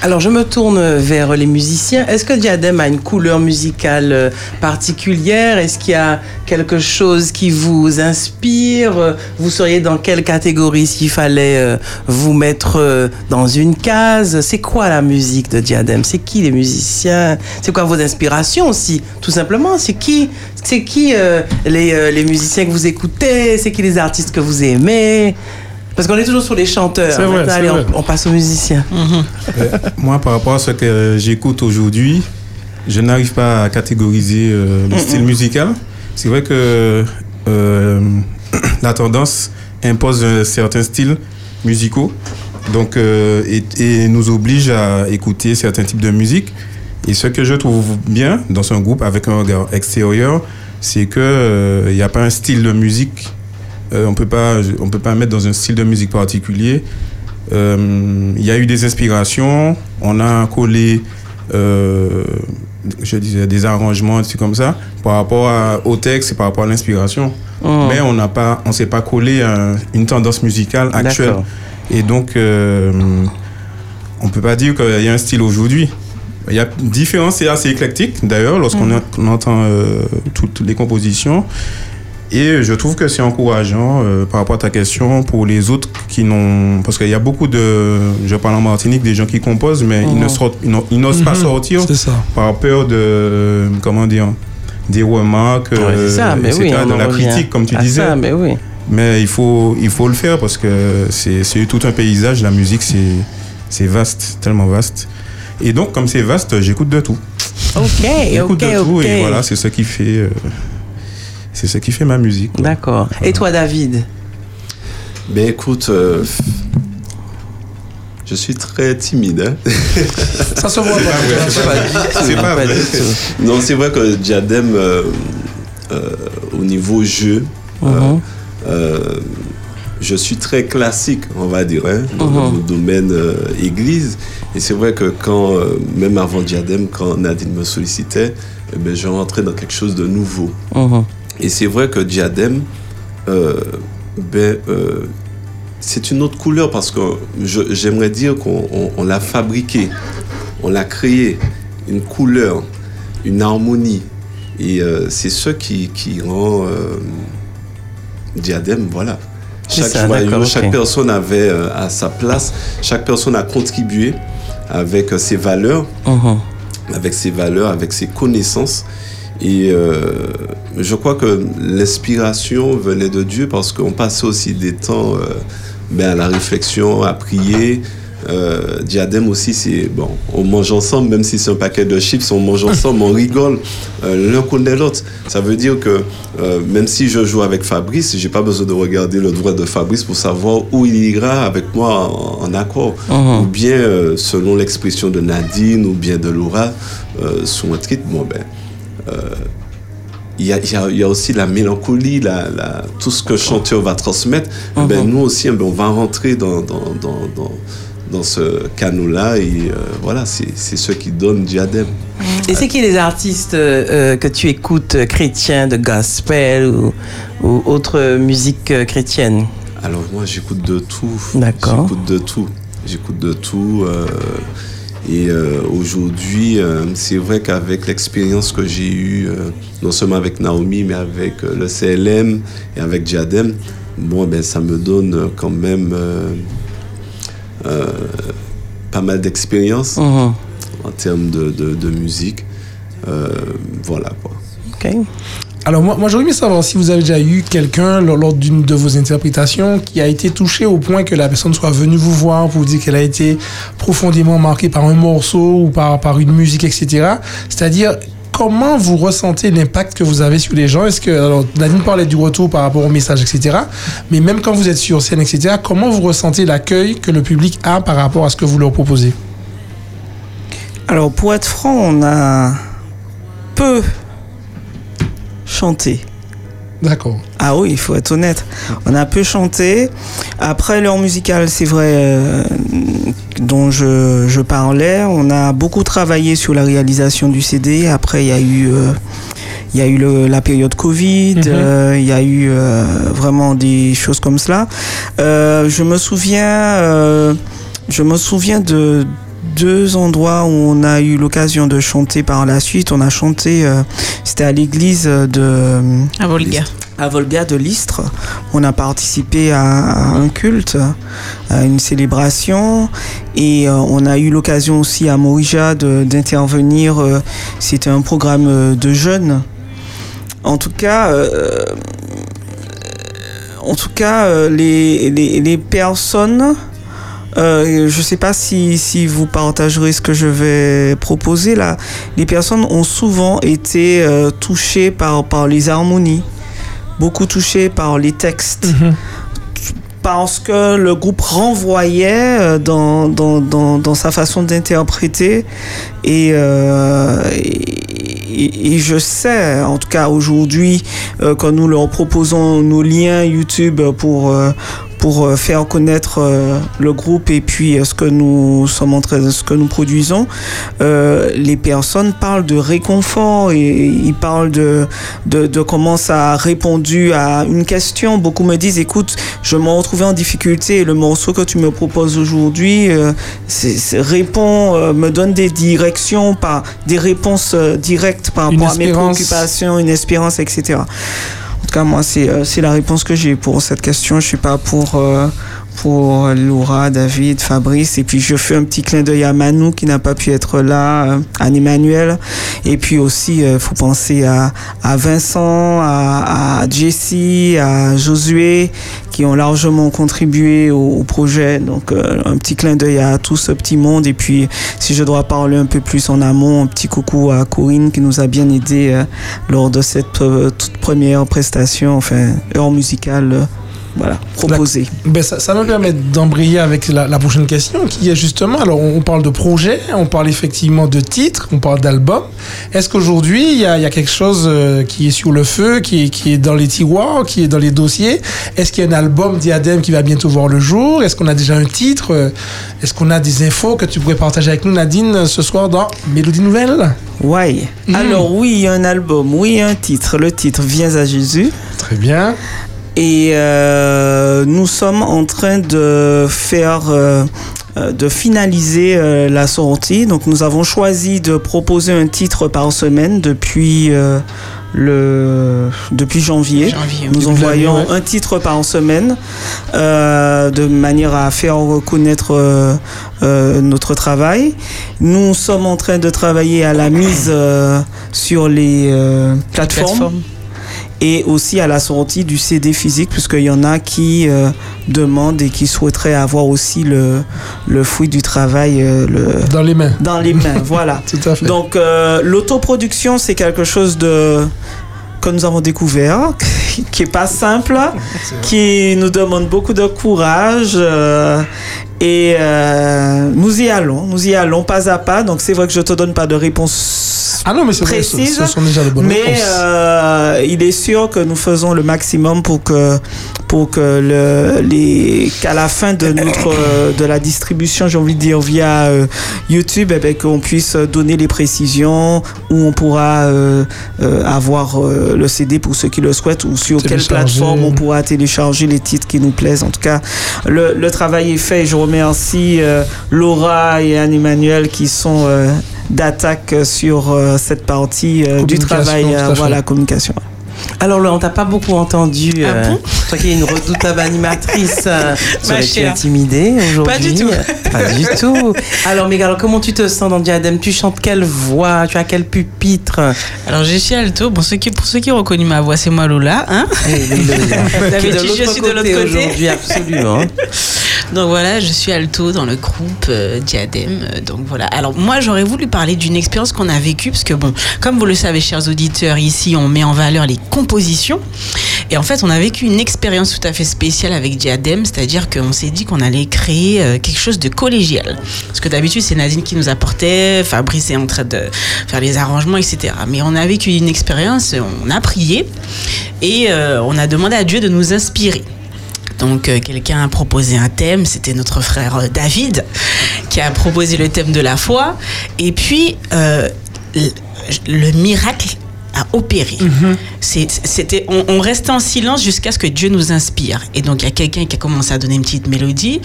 A: Alors je me tourne vers les musiciens. Est-ce que Diadème a une couleur musicale euh, particulière? Est-ce qu'il y a quelque chose qui vous inspire? Vous seriez dans quelle catégorie s'il fallait euh, vous mettre euh, dans une case? C'est quoi la musique de Diadème C'est qui les musiciens? C'est quoi vos inspirations aussi Tout simplement, c'est qui C'est qui les musiciens que vous écoutez? C'est qui les artistes que vous aimez? Parce qu'on est toujours sur les chanteurs.
B: C'est vrai,
A: Maintenant,
B: c'est
A: allez,
B: vrai.
A: on, on passe aux musiciens.
F: Moi, par rapport à ce que euh, j'écoute aujourd'hui, je n'arrive pas à catégoriser euh, le style musical. C'est vrai que euh, <clears throat> la tendance impose un certain style musicaux donc, euh, et, et nous oblige à écouter certains types de musique. Et ce que je trouve bien dans un groupe avec un regard extérieur, c'est qu'il n'y a pas un style de musique. Euh, on peut pas, on peut pas mettre dans un style de musique particulier. Euh, Il y a eu des inspirations. On a collé, euh, je disais, des arrangements, des trucs comme ça, par rapport à- au texte et par rapport à l'inspiration.
A: Oh.
F: Mais on n'a pas, on s'est pas collé à une tendance musicale actuelle. Et donc, on peut pas dire qu'il y a un style aujourd'hui. Il y a différents, c'est assez éclectique d'ailleurs lorsqu'on on entend euh, toutes les compositions. Et je trouve que c'est encourageant euh, par rapport à ta question pour les autres qui n'ont. Parce qu'il y a beaucoup de. Je parle en Martinique, des gens qui composent, mais ils ne
A: Mhm.
F: sortent- ils n'osent pas
B: Mhm.
F: sortir
B: ça.
F: par peur de. Comment dire Des remarques,
A: Ouais,
F: euh,
A: c'est ça, mais
F: etc.,
A: oui, en
F: la critique, comme tu disais.
A: ça, mais oui.
F: Mais il faut, il faut le faire parce que c'est tout un paysage. La musique, c'est vaste, tellement vaste. Et donc, comme c'est vaste, j'écoute de tout.
A: Ok,
F: J'écoute de tout et voilà, c'est ce qui fait, euh, c'est ce qui fait ma musique.
A: D'accord. Et toi, David?
E: Ben écoute, euh, je suis très timide. hein. <laughs>
B: Ça se voit pas.
F: C'est vrai.
E: non, c'est vrai que Diadème, euh, euh, au niveau jeu,
A: Mhm.
E: euh, je suis très classique, on va dire, hein, dans
A: Mhm.
E: le domaine euh, église. Et c'est vrai que quand, euh, même avant Diadème, quand Nadine me sollicitait, eh ben, je rentrais dans quelque chose de nouveau.
A: Mhm.
E: Et c'est vrai que Diadème, euh, ben, euh, c'est une autre couleur parce que j'aimerais dire qu'on on- on l'a fabriqué, on l'a créé, une couleur, une harmonie. Et euh, c'est ce qui, qui rend Diadème, voilà. Chaque
A: ça,
E: joyau, chaque personne avait à sa place, chaque personne a contribué avec ses valeurs
A: Mhm.
E: avec ses valeurs, avec ses connaissances. Et euh, je crois que l'inspiration venait de Dieu parce qu'on passait aussi des temps euh, ben, à la réflexion, à prier. Euh, diadème aussi, c'est bon, on mange ensemble, même si c'est un paquet de chips, on mange ensemble, on rigole, l'un connaît l'autre. Ça veut dire que même si je joue avec Fabrice, j'ai pas besoin de regarder le droit de Fabrice pour savoir où il ira avec moi en, en accord.
A: Mhm.
E: Ou bien, selon l'expression de Nadine ou bien de Laura, sur un rythme, bon ben, il y, a, il y a- il y a aussi la mélancolie, la, la- tout ce que le chanteur va transmettre. Eh ben,
A: Mhm.
E: nous aussi, eh ben, on va rentrer dans, dans, dans, dans, dans ce canot-là. Et euh, voilà, c'est ce qui donne Diadème.
A: Et c'est qui les artistes euh, que tu écoutes euh, chrétiens de gospel ou, ou autre musique euh, chrétienne?
E: Alors moi j'écoute de tout.
A: D'accord.
E: J'écoute de tout. J'écoute de tout. euh, et euh, aujourd'hui, euh, c'est vrai qu'avec l'expérience que j'ai eue, euh, non seulement avec Naomi, mais avec le CLM et avec Diadem, bon, ben, ça me donne quand même pas mal d'expérience
A: Mhm.
E: en termes de, de- de musique. Euh, voilà quoi.
A: Ok.
B: Alors moi, moi j'aurais aimé savoir si vous avez déjà eu quelqu'un lors, d'une de vos interprétations qui a été touché au point que la personne soit venue vous voir pour vous dire qu'elle a été profondément marquée par un morceau ou par, par une musique, etc. C'est-à-dire comment vous ressentez l'impact que vous avez sur les gens? Est-ce que alors Nadine parlait du retour par rapport au message, etc. Mais même quand vous êtes sur scène, etc. Comment vous ressentez l'accueil que le public a par rapport à ce que vous leur proposez?
C: Alors, pour être franc, on a peu chanté.
B: D'accord.
C: Ah oui, il faut être honnête. On a peu chanté. Après, l'heure musicale, c'est vrai, euh, dont je, je parlais. On a beaucoup travaillé sur la réalisation du CD. Après, il y a eu, euh, il y a eu le- la période Covid.
B: Mhm.
C: euh, Il y a eu euh, vraiment des choses comme cela. Euh, je me souviens, euh, je me souviens de deux endroits où on a eu l'occasion de chanter par la suite. On a chanté, euh, c'était à l'église de
D: À Volga.
C: à Volga de l'Istre. On a participé à, à un culte, à une célébration. Et euh, on a eu l'occasion aussi à Morija d'intervenir. euh, C'était un programme de jeunes. En tout cas, euh, en tout cas les, les, les personnes... euh, je ne sais pas si, si vous partagerez ce que je vais proposer là. Les personnes ont souvent été euh, touchées par, par les harmonies beaucoup touché par les textes parce que le groupe renvoyait euh, dans, dans, dans, dans sa façon d'interpréter et, euh, et, et je sais en tout cas aujourd'hui euh, quand nous leur proposons nos liens YouTube pour euh, pour euh, faire connaître euh, le groupe et puis euh, ce que nous sommes en train ce que nous produisons euh, les personnes parlent de réconfort et, ils parlent de, de, de comment ça a répondu à une question. Beaucoup me disent, écoute, je me retrouvais en difficulté et le morceau que tu me proposes aujourd'hui euh, répond, euh, me donne des directions, par, des réponses directes par
B: Une
C: rapport à mes préoccupations, une espérance, etc. En tout cas, moi, c'est euh, c'est la réponse que j'ai pour cette question. Je suis pas pour euh, pour Laura, David, Fabrice. Et puis, je fais un petit clin d'œil à Manu qui n'a pas pu être là, euh, Anne-Emmanuel. Et puis aussi, il faut penser à, à Vincent, à, à Jessie, à Josué, qui ont largement contribué au, projet. Donc, euh, un petit clin d'œil à tout ce petit monde. Et puis, si je dois parler un peu plus en amont, un petit coucou à Corinne qui nous a bien aidé euh, lors de cette euh, toute première prestation, enfin, heure musicale. Euh, voilà, proposée.
B: Ben, ça, ça me permet d'embrayer avec la, la prochaine question qui est justement, alors on, on parle de projet, on parle effectivement de titres, on parle d'album. Est-ce qu'aujourd'hui il y a, il y a quelque chose euh, qui est sur le feu, qui est, qui est dans les tiroirs, qui est dans les dossiers? Est-ce qu'il y a un album Diadème qui va bientôt voir le jour? Est-ce qu'on a déjà un titre? Euh, Est-ce qu'on a des infos que tu pourrais partager avec nous Nadine ce soir dans Mélodie Nouvelle?
C: Ouais. Alors oui, il y a un album, oui, un titre. Le titre Viens à Jésus.
B: Très bien.
C: Et euh, nous sommes en train de faire, euh, euh, de finaliser euh, la sortie. Donc nous avons choisi de proposer un titre par semaine depuis euh, le depuis janvier.
D: Janvier,
C: Nous envoyons
B: ouais.
C: un titre par semaine euh, de manière à faire reconnaître euh, euh, notre travail. Nous sommes en train de travailler à la mise euh, sur les euh, plateformes
D: Plateforme.
C: Et aussi à la sortie du CD physique, puisqu'il y en a qui euh, demandent et qui souhaiteraient avoir aussi le, le fruit du travail euh, le,
B: Dans les mains.
C: dans les mains. <laughs> voilà.
B: Tout à fait.
C: Donc, euh, l'autoproduction, c'est quelque chose de que nous avons découvert, <laughs> qui est pas simple, qui nous demande beaucoup de courage. euh, et euh, nous y allons, nous y allons pas à pas. Donc c'est vrai que je te donne pas de réponse
B: ah non, mais c'est vrai, ce,
C: précise,
B: ce sont déjà
C: mais euh, il est sûr que nous faisons le maximum pour que pour que le, les qu'à la fin de notre euh, de la distribution, j'ai envie de dire via euh, YouTube, eh ben, qu'on puisse donner les précisions où on pourra euh, euh, avoir euh, le CD pour ceux qui le souhaitent ou sur quelle plateforme on pourra télécharger les titres qui nous plaisent. En tout cas, le, le travail est fait. Je remercie euh, Laura et Anne-Emmanuel qui sont euh, d'attaque sur euh, cette partie euh, du travail, euh, voilà, communication.
A: Alors, on t'a pas beaucoup entendu.
D: Ah bon <laughs>
A: toi qui es une redoutable animatrice, euh, serais-tu intimidée aujourd'hui
D: Pas du tout. <laughs>
A: Pas du tout. Alors, mais alors, comment tu te sens dans Diadème? Tu chantes quelle voix? Tu as quel pupitre?
D: Alors, je suis alto. Bon, ceux qui, pour ceux qui ont reconnu ma voix, c'est moi Lola. Hein? <laughs>
A: D'habitude,
D: D'habitude, je suis de l'autre côté.
A: aujourd'hui, absolument.
D: Donc voilà, je suis alto dans le groupe euh, Diadème. Euh, Donc voilà. Alors moi, j'aurais voulu parler d'une expérience qu'on a vécue parce que bon, comme vous le savez, chers auditeurs, ici, on met en valeur les compositions. Et en fait, on a vécu une expérience tout à fait spéciale avec Diadème, c'est-à-dire qu'on s'est dit qu'on allait créer euh, quelque chose de collégial. Parce que d'habitude, c'est Nadine qui nous apportait, Fabrice est en train de faire les arrangements, etc. Mais on a vécu une expérience, on a prié et euh, on a demandé à Dieu de nous inspirer. Donc euh, quelqu'un a proposé un thème, c'était notre frère David qui a proposé le thème de la foi. Et puis le, le miracle a opéré. C'est- C'était, on, restait en silence jusqu'à ce que Dieu nous inspire. Et donc il y a quelqu'un qui a commencé à donner une petite mélodie,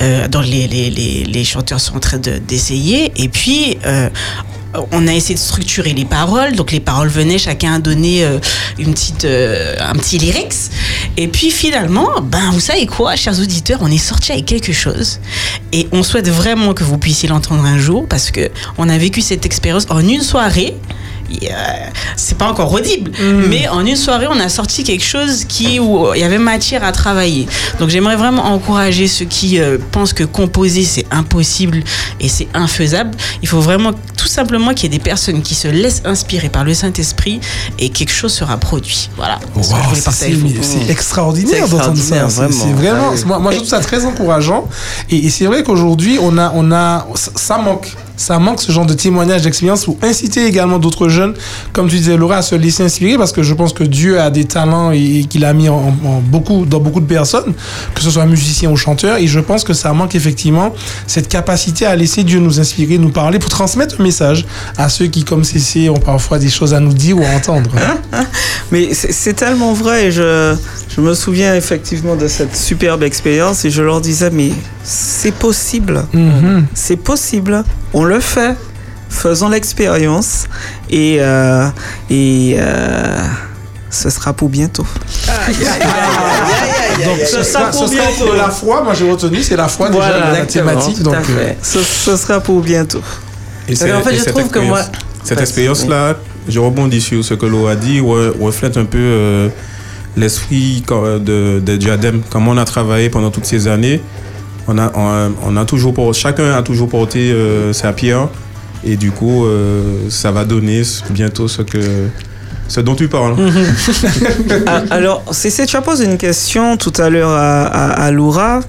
D: euh, dont les, les, les, chanteurs sont en train de- d'essayer. Et puis euh, on a essayé de structurer les paroles. Donc les paroles venaient, chacun a donné euh, une petite, un petit lyrics. Et puis finalement, ben vous savez quoi, chers auditeurs, on est sorti avec quelque chose. Et on souhaite vraiment que vous puissiez l'entendre un jour parce que on a vécu cette expérience en une soirée. Euh, c'est pas encore audible, mais en une soirée, on a sorti quelque chose qui où il y avait matière à travailler. Donc j'aimerais vraiment encourager ceux qui euh, pensent que composer c'est impossible et c'est infaisable. Il faut vraiment tout simplement qu'il y ait des personnes qui se laissent inspirer par le Saint-Esprit et quelque chose sera produit. Voilà. C'est
B: Wow, extraordinaire d'entendre ça. C'est-
A: vraiment. Ah.
B: Moi, moi, je trouve ça très encourageant. Et, et c'est vrai qu'aujourd'hui, on a, on a, ça manque. Ça manque ce genre de témoignage d'expérience pour inciter également d'autres jeunes, comme tu disais, Laura, à se laisser inspirer parce que je pense que Dieu a des talents et, qu'il a mis en, beaucoup, dans beaucoup de personnes, que ce soit musicien ou chanteur. Et je pense que ça manque effectivement cette capacité à laisser Dieu nous inspirer, nous parler pour transmettre un message à ceux qui, comme CC, ont parfois des choses à nous dire ou à entendre. <laughs>
C: Mais c'est tellement vrai. Je, je me souviens effectivement de cette superbe expérience et je leur disais, mais c'est possible.
B: Mhm.
C: C'est possible. On le fait. Faisons l'expérience. Et, euh, et euh, ce sera pour bientôt.
B: Donc, ce sera,
C: pour bientôt.
B: la foi. Moi, j'ai retenu, c'est la foi déjà la thématique. Donc, euh,
C: Ce, ce sera pour bientôt.
F: Et
A: en fait,
F: et
A: je
F: cette
A: trouve que moi-
F: expérience- Cette expérience-là, je rebondis sur ce que Laura a dit, re- reflète un peu euh, l'esprit de, de Diadème, comment on a travaillé pendant toutes ces années. On a, on, on a toujours por- chacun a toujours porté euh, sa pierre, et du coup, euh, ça va donner bientôt ce, que, ce dont tu parles. <laughs>
C: Ah, alors, tu as posé une question tout à l'heure à, à, à Laura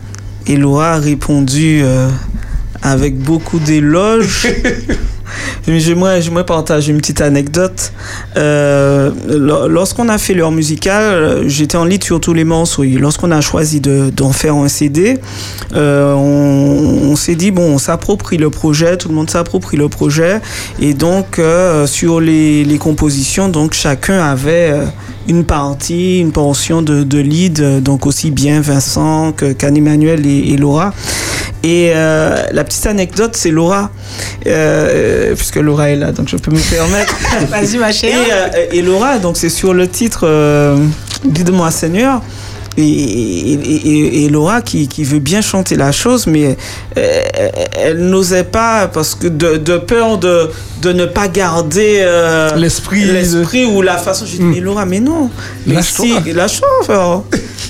C: et Laura a répondu euh, avec beaucoup d'éloges. <laughs> J'aimerais, j'aimerais partager une petite anecdote. Euh, lo- lorsqu'on a fait l'heure musicale, euh, j'étais en lead sur tous les morceaux. Et lorsqu'on a choisi de- d'en faire un CD, euh, on, s'est dit, bon, on s'approprie le projet, tout le monde s'approprie le projet. Et donc, sur les, les compositions, donc chacun avait une partie, une portion de, de lead, donc aussi bien Vincent qu'Anne-Emmanuel et, et Laura. Et euh, la petite anecdote, c'est Laura, euh, puisque Laura est là, donc je peux me permettre. <laughs>
D: Vas-y, ma
C: Et,
D: chérie.
C: euh, et Laura, donc c'est sur le titre Guide-moi Seigneur. Et, et, et- et Laura qui, qui veut bien chanter la chose, mais euh, elle n'osait pas parce que de, de peur de, de ne pas garder euh,
B: L'esprit de-
C: ou la façon. J'ai dit, mais Laura, mais non. Mais
B: Lâche-toi.
C: si, lâche-toi.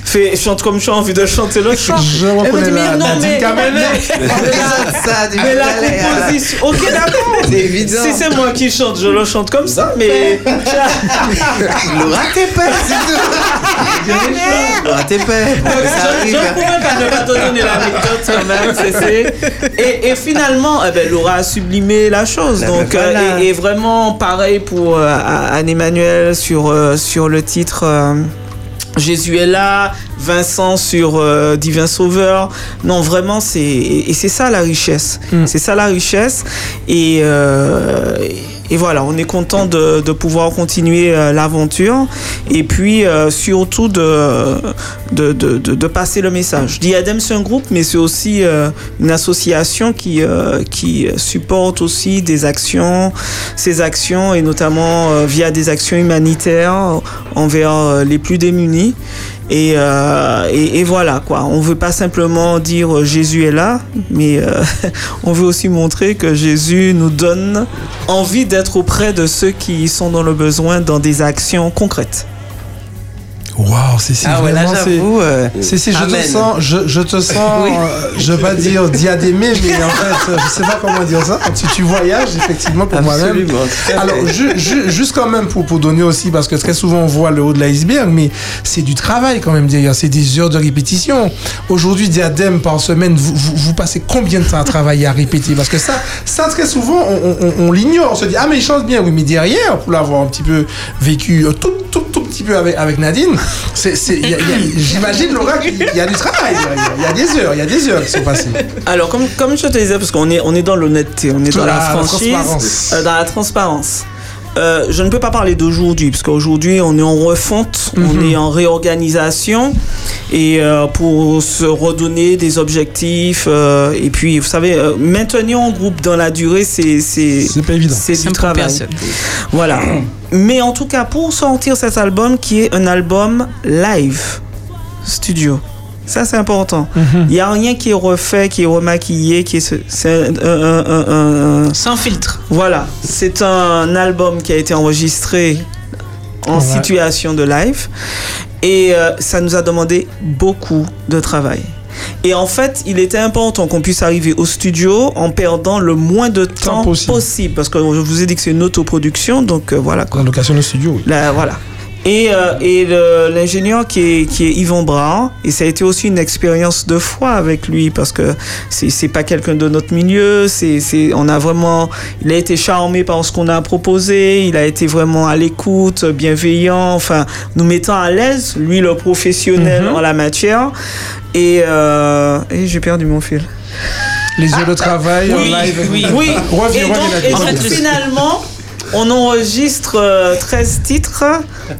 C: Fais, chante comme tu as envie de chanter le chant.
B: Je
C: Elle me
B: reconnais
C: dit, mais <laughs>
B: la-
C: non, mais, mais-
A: ça, du
C: mais la composition. Ok, d'accord. <laughs>
A: C'est évident.
C: Si c'est moi qui chante, je le chante comme ça, mais. <laughs>
A: Laura, t'es père, tout. Laura, t'es père. Ça
C: je ne pouvais pas te donner l'anecdote quand même. c'est- c'est- Et, et finalement, eh ben, Laura a sublimé la chose.
A: Ah
C: Donc, euh, et, et vraiment pareil pour euh, Anne-Emmanuel sur, euh, sur le titre. euh, Jésus est là, Vincent sur euh, Divin Sauveur. Non, vraiment, c'est et et c'est ça la richesse.
B: Mm.
C: C'est ça la richesse. Et, euh, et voilà, on est content de, de pouvoir continuer euh, l'aventure et puis euh, surtout de, de, de, de- de passer le message. Diadem, c'est un groupe, mais c'est aussi euh, une association qui, euh, qui supporte aussi des actions, ces actions et notamment euh, via des actions humanitaires envers les plus démunis. Et, euh, et voilà quoi. On veut pas simplement dire euh, Jésus est là, mais euh, <laughs> on veut aussi montrer que Jésus nous donne envie d'être auprès de ceux qui sont dans le besoin dans des actions concrètes.
B: Waouh, c'est
A: Ah ouais, j'avoue. euh,
B: C'est, je te sens, je, je te sens,
A: Oui.
B: euh, je vais pas dire diadémé, mais en fait, euh, je sais pas comment dire ça. Tu, tu voyages effectivement pour moi-même. Alors, ju- ju- juste quand même pour, pour donner aussi, parce que très souvent on voit le haut de l'iceberg, mais c'est du travail quand même derrière, c'est des heures de répétition. Aujourd'hui, diadème par semaine, vous, vous, vous passez combien de temps à travailler, à répéter? Parce que ça, ça très souvent, on, on- on l'ignore. On se dit, ah mais il chante bien, oui, mais derrière, pour l'avoir un petit peu vécu, un tout, tout, tout petit peu avec, avec Nadine, j'imagine, Laura, qu'il y a du travail. Il y a des heures, il y a des heures qui sont passées.
C: Alors, comme, comme je te disais, parce qu'on est, on est dans l'honnêteté, on est dans la
B: la
C: franchise, euh, dans la transparence. Euh, je ne peux pas parler d'aujourd'hui, parce qu'aujourd'hui, on est en refonte, on
B: Mhm.
C: est en réorganisation, et euh, pour se redonner des objectifs, euh, et puis, vous savez, euh, maintenir un groupe dans la durée, c'est c'est
B: C'est pas évident.
C: c'est du travail.
D: personne.
C: Voilà. Mais en tout cas, pour sortir cet album, qui est un album live, studio. Ça, c'est important.
B: Mhm.
C: Il n'y a rien qui est refait, qui est remaquillé, qui est. ce- C'est un- un- un- un- un-
D: Sans filtre.
C: Voilà. C'est un album qui a été enregistré en
B: Ouais.
C: situation de live. Et euh, ça nous a demandé beaucoup de travail. Et en fait, il était important qu'on puisse arriver au studio en perdant le moins de temps
B: possible.
C: possible. Parce que je vous ai dit que c'est une autoproduction, donc euh, voilà quoi.
B: La location de studio, oui.
C: Là, voilà. Et, euh, et l'ingénieur qui est, qui est Yvon Brun, et ça a été aussi une expérience de foi avec lui, parce que c'est pas quelqu'un de notre milieu, c'est on a vraiment, il a été charmé par ce qu'on a proposé, il a été vraiment à l'écoute, bienveillant, enfin, nous mettant à l'aise, lui le professionnel
B: Mhm.
C: en la matière. Et, euh, et j'ai perdu mon fil.
B: Les heures de travail,
C: Oui,
B: en live.
D: oui.
C: Oui,
B: Reviens,
C: et donc, et donc, finalement, on enregistre euh, 13 titres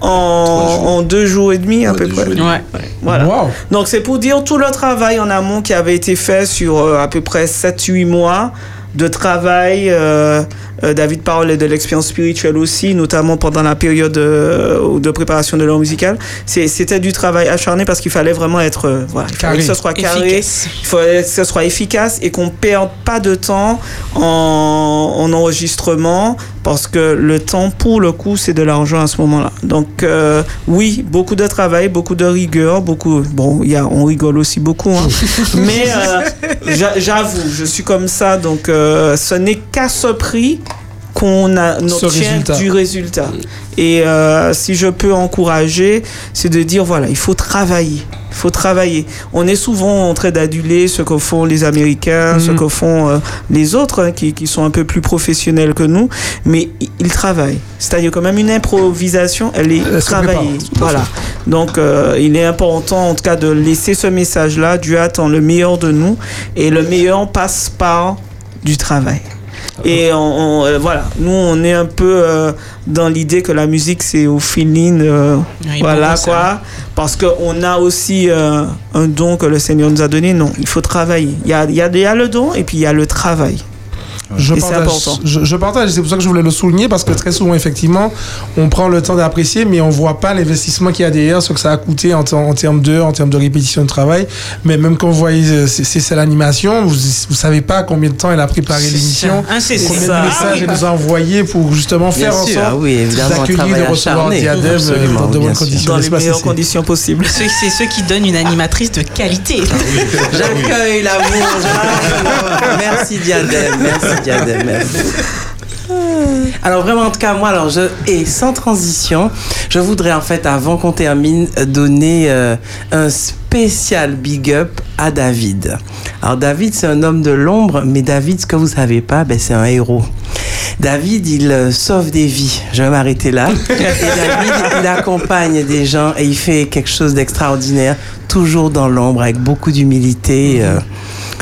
C: en, deux jours et demi à
E: Ouais,
C: peu près.
E: demi.
D: Ouais.
C: Voilà.
B: Wow.
C: Donc c'est pour dire tout le travail en amont qui avait été fait sur euh, à peu près 7-8 mois de travail. euh, euh, David parlait de l'expérience spirituelle aussi, notamment pendant la période euh, de préparation de l'heure musicale. C'était du travail acharné parce qu'il fallait vraiment être... euh, voilà, il fallait que ce soit carré,
D: Efficace.
C: il fallait que ce soit efficace et qu'on perde pas de temps en, en enregistrement parce que le temps, pour le coup, c'est de l'argent à ce moment-là. Donc, euh, oui, beaucoup de travail, beaucoup de rigueur, beaucoup. Bon, il y a, on rigole aussi beaucoup, hein. <laughs> mais euh, j'a- j'avoue, je suis comme ça, donc euh, ce n'est qu'à ce prix qu'on obtient
B: résultat.
C: du résultat. Et euh, si je peux encourager, c'est de dire voilà, il faut travailler. Il faut travailler. On est souvent en train d'aduler ce que font les Américains, ce
B: Mhm.
C: que font euh, les autres hein, qui, qui sont un peu plus professionnels que nous, mais ils travaillent. C'est-à-dire quand même une improvisation, elle est
B: Elle
C: travaillée. Voilà. Donc euh, il est important en tout cas de laisser ce message-là. Dieu attend le meilleur de nous et le meilleur passe par du travail. Et on, on- euh, voilà, nous on est un peu euh, dans l'idée que la musique c'est au feeling, euh,
D: Oui,
C: voilà quoi, parce qu'on a aussi euh, un don que le Seigneur nous a donné. Non, il faut travailler. Il y a, il y a- il y a le don et puis il y a le travail.
B: Je
C: Et c'est
B: partage,
C: important.
B: je, je partage, c'est pour ça que je voulais le souligner, parce que très souvent, effectivement, on prend le temps d'apprécier, mais on voit pas l'investissement qu'il y a derrière, ce que ça a coûté en, ter- en termes d'heures, en termes de répétition de travail. Mais même quand vous voyez, euh, c'est c'est l'animation, vous, vous savez pas combien de temps elle a préparé
D: C'est
B: l'émission,
D: ça. Ah, c'est
B: combien
C: ça.
B: de messages elle nous a envoyés pour justement
A: Bien
B: faire en
A: sûr,
B: sorte
A: ah oui, un
B: d'accueillir, de recevoir
A: acharné.
B: Diadème euh, dans de bonnes conditions.
C: Dans les meilleures conditions possibles. <laughs>
D: C'est ceux qui donnent une animatrice de qualité. <laughs>
A: J'accueille l'amour, j'accueille. Merci Diadème, merci Alors vraiment, en tout cas, moi, alors je et sans transition, je voudrais en fait, avant qu'on termine, donner euh, un spécial big up à David. Alors David, c'est un homme de l'ombre, mais David, ce que vous savez pas, ben, c'est un héros. David, il euh, sauve des vies. Je vais m'arrêter là. David, il accompagne des gens et il fait quelque chose d'extraordinaire, toujours dans l'ombre, avec beaucoup d'humilité euh,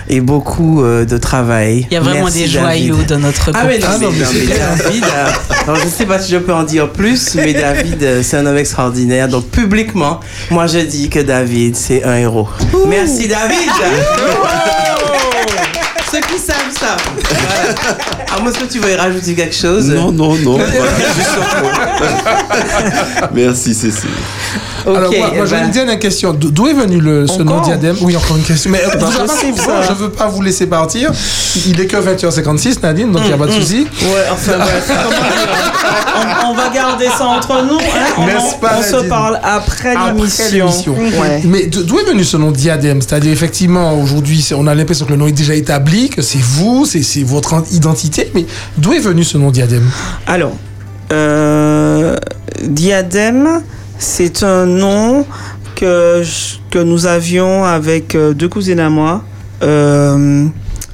A: et beaucoup euh, de travail.
D: Il y a vraiment
A: Merci,
D: des
A: David.
D: joyaux dans notre
A: Ah, mais
D: groupe.
A: non,
B: Ah,
A: mais,
B: non, mais
A: non, mais David, euh, alors, je sais pas si je peux en dire plus, mais David, euh, c'est un homme extraordinaire. Donc, publiquement, moi, je dis que David, c'est un héros. Merci, David! Ceux qui savent, savent. Voilà. À moins que tu veux y rajouter quelque chose?
E: Non, non, non. <laughs> voilà, juste. Merci, Cécile.
B: Alors, moi, moi,
A: eh
B: j'ai
A: ben,
B: une dernière question. D'o- D'où est venu le, ce nom diadème? Oui, encore une question. Mais <laughs> moi, je veux pas vous laisser partir. Il est que 20h56, Nadine, donc il n'y a pas de souci.
C: Ouais, enfin dire <laughs> on, on va garder ça entre nous. Hein on
B: pas,
C: se parle après
B: Après
C: l'émission. Ouais.
B: Mais d'où est venu ce nom diadème? C'est-à-dire, effectivement, aujourd'hui, on a l'impression que le nom est déjà établi, que c'est vous, c'est votre en- identité. Mais d'où est venu ce nom diadème?
C: Alors, euh, Diadème, c'est un nom que, que nous avions avec euh, deux cousines à moi, euh,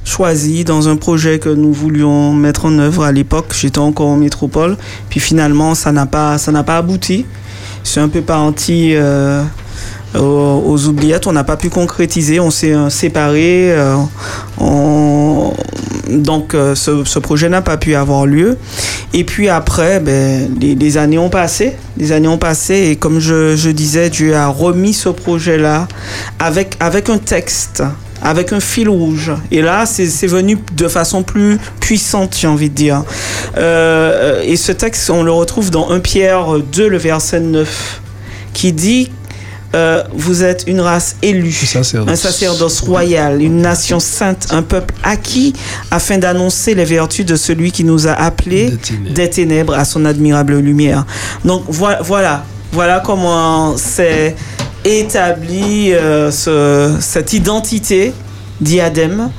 C: choisi dans un projet que nous voulions mettre en œuvre à l'époque. J'étais encore en métropole. Puis finalement, ça n'a pas, ça n'a pas abouti. C'est un peu parti euh, aux, aux oubliettes. On n'a pas pu concrétiser. On s'est euh, séparés. euh, on- donc, euh, ce, ce projet n'a pas pu avoir lieu. Et puis après, ben, les, les années ont passé. Les années ont passé et comme je, je disais, Dieu a remis ce projet-là avec, avec un texte, avec un fil rouge. Et là, c'est c'est venu de façon plus puissante, j'ai envie de dire. Euh, et ce texte, on le retrouve dans 1 Pierre 2, le verset 9, qui dit euh, Vous êtes une race élue un sacerdoce royal, une nation sainte, un peuple acquis afin d'annoncer les vertus de celui qui nous a appelés des ténèbres. à son admirable lumière. Donc voi- voilà, voilà comment s'est établie euh, ce- cette identité diadème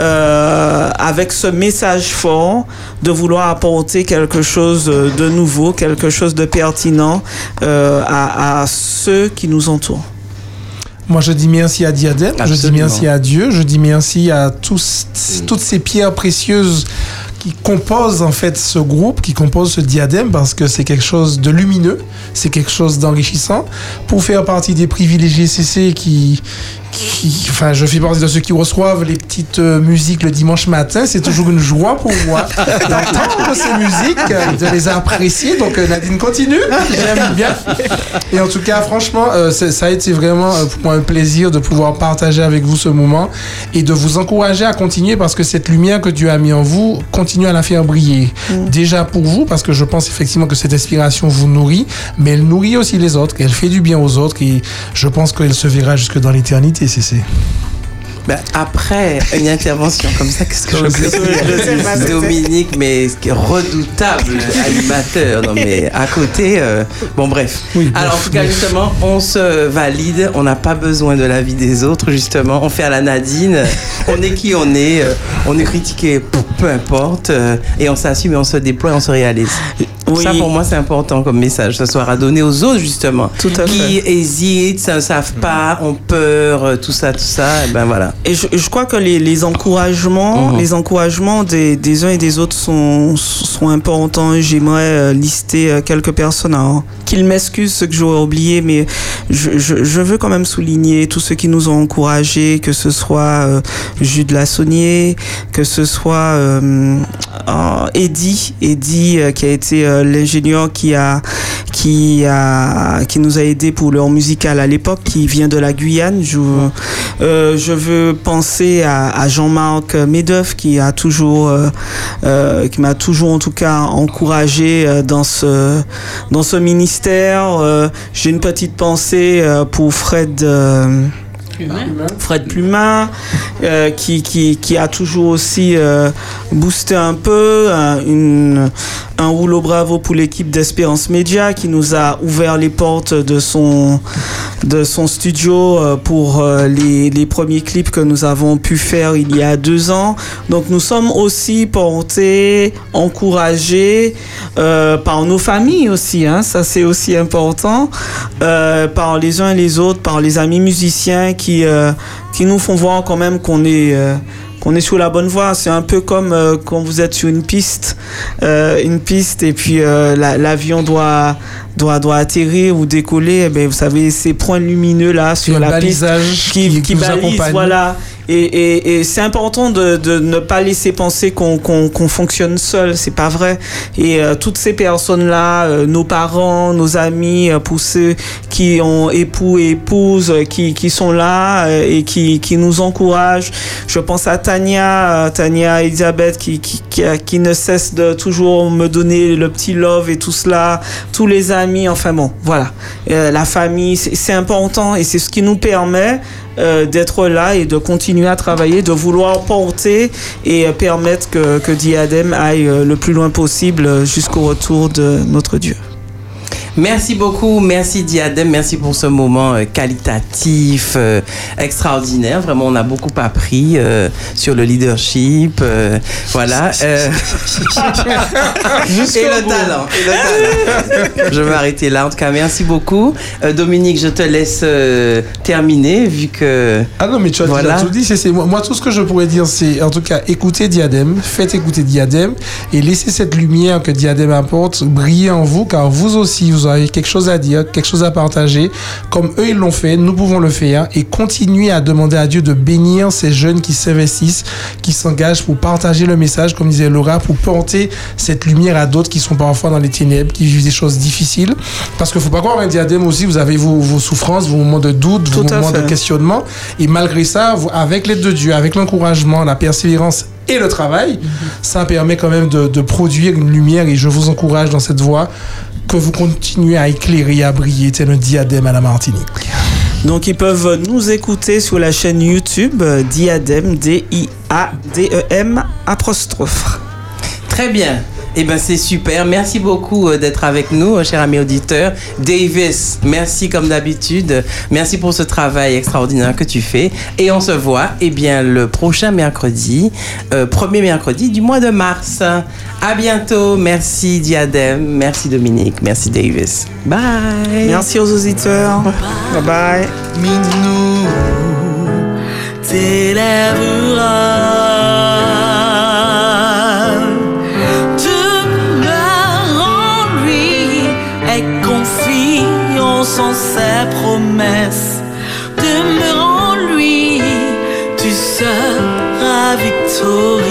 C: euh, avec ce message fort de vouloir apporter quelque chose de nouveau, quelque chose de pertinent euh, à, à ceux qui nous entourent.
B: Moi, je dis merci à Diadème, je dis merci à Dieu, je dis merci à tous, toutes ces pierres précieuses qui composent en fait ce groupe, qui composent ce diadème, parce que c'est quelque chose de lumineux, c'est quelque chose d'enrichissant. Pour faire partie des privilégiés CC qui, qui, enfin, je fais partie de ceux qui reçoivent les petites euh, musiques le dimanche matin, c'est toujours une joie pour moi <laughs> d'entendre ces musiques, euh, de les apprécier. Donc euh, Nadine continue, j'aime bien. Et en tout cas, franchement, euh, ça a été vraiment pour moi un plaisir de pouvoir partager avec vous ce moment et de vous encourager à continuer parce que cette lumière que Dieu a mis en vous, continue à la faire briller. Déjà pour vous, parce que je pense effectivement que cette inspiration vous nourrit, mais elle nourrit aussi les autres, elle fait du bien aux autres et je pense qu'elle se verra jusque dans l'éternité, c'est
A: Ben, après une intervention comme ça, qu'est-ce que je peux dire Dominique, mais redoutable animateur. Non, mais à côté, euh, bon, bref.
B: Oui,
A: Alors, en tout cas,
B: bref.
A: justement, on se valide. On n'a pas besoin de l'avis des autres, justement. On fait à la Nadine. On est qui on est. euh, On est critiqué, peu peu importe. euh, Et on s'assume et on se déploie, on se réalise.
C: Oui.
A: Ça, pour moi, c'est important comme message ce soir à donner aux autres, justement.
C: Tout à
A: qui hésitent, ne savent pas, ont peur, euh, tout ça, tout ça. Et ben voilà.
C: Et je, je crois que les, les encouragements,
A: Mhm.
C: les encouragements des, des uns et des autres sont, sont importants. J'aimerais euh, lister euh, quelques personnes. Qu'ils m'excusent ce que j'aurais oublié, mais je, je, je veux quand même souligner tous ceux qui nous ont encouragés, que ce soit euh, Jude Lassonnier, que ce soit euh, Eddie, Eddie qui a été l'ingénieur qui a qui a qui nous a aidé pour leur musical à l'époque, qui vient de la Guyane. Je, euh, je veux penser à, à Jean-Marc Medeuf qui a toujours, euh, euh, qui m'a toujours en tout cas encouragé dans ce dans ce ministère. Euh, J'ai une petite pensée pour Fred. euh, Fred Plumin, euh, qui, qui, qui a toujours aussi euh, boosté un peu, euh, une, un rouleau bravo pour l'équipe d'Espérance Média qui nous a ouvert les portes de son, de son studio euh, pour euh, les, les premiers clips que nous avons pu faire il y a deux ans. Donc nous sommes aussi portés, encouragés euh, par nos familles aussi, hein, ça c'est aussi important, par les uns et les autres, par les amis musiciens qui, qui nous font voir quand même qu'on est, qu'on est sur la bonne voie. C'est un peu comme euh, quand vous êtes sur une piste, euh, une piste et puis euh, la- l'avion doit doit doit atterrir ou décoller. Eh ben, vous savez ces points lumineux là sur
B: Le
C: la piste qui,
B: qui accompagne.
C: voilà. Et, et, et c'est important de, de ne pas laisser penser qu'on qu'on qu'on fonctionne seul, c'est pas vrai. Et euh, toutes ces personnes-là, euh, nos parents, nos amis, euh, pour ceux qui ont époux et épouses, euh, qui, qui sont là et qui, qui nous encouragent. Je pense à Tania, Tania Elisabeth, qui, qui, qui, ne cesse de toujours me donner le petit love et tout cela, tous les enfin bon, voilà. Euh, la famille, c'est important et c'est ce qui nous permet euh, d'être là et de continuer à travailler, de vouloir porter et euh, permettre que, que Diadème aille le plus loin possible jusqu'au retour de notre Dieu.
A: Merci beaucoup, merci Diadème, merci pour ce moment euh, qualitatif, euh, extraordinaire. Vraiment, on a beaucoup appris euh, sur le leadership, euh, voilà. euh. <laughs> et le talent, et le talent. <laughs> je vais m'arrêter là. En tout cas, merci beaucoup. Euh, Dominique, je te laisse euh, terminer vu que.
B: Ah non, mais tu as
A: Voilà.
B: déjà tout dit. c'est- moi, moi, tout ce que je pourrais dire, c'est en tout cas écoutez Diadème, faites écouter Diadème et laissez cette lumière que Diadème apporte briller en vous, car vous aussi, vous avez quelque chose à dire, quelque chose à partager. Comme eux, ils l'ont fait, nous pouvons le faire et continuer à demander à Dieu de bénir ces jeunes qui s'investissent, qui s'engagent pour partager le message, comme disait Laura, pour porter cette lumière à d'autres qui sont parfois dans les ténèbres, qui vivent des choses difficiles. Parce qu'il faut pas croire, un Diadème aussi, vous avez vos, vos souffrances, vos moments de doute, vos
C: Tout
B: moments de questionnement. Et malgré ça, vous- avec l'aide de Dieu, avec l'encouragement, la persévérance et le travail, ça permet quand même de, de produire une lumière. Et je vous encourage dans cette voie que vous continuez à éclairer et à briller tel un diadème à la Martinique.
C: Donc ils peuvent nous écouter sur la chaîne YouTube euh, Diadème, D-I-A-D-E-M, E apostrophe.
A: Très bien. Eh ben c'est super. Merci beaucoup euh, d'être avec nous, euh, cher ami auditeur. Davis, merci comme d'habitude. Merci pour ce travail extraordinaire que tu fais. Et on se voit, eh bien, le prochain mercredi, euh, premier mercredi du mois de mars. À bientôt. Merci Diadème. Merci Dominique. Merci Davis. Bye.
C: Merci aux auditeurs. Bye bye.
H: Minou t'élèvera. Promesses. Demeure en lui, tu seras victorieux.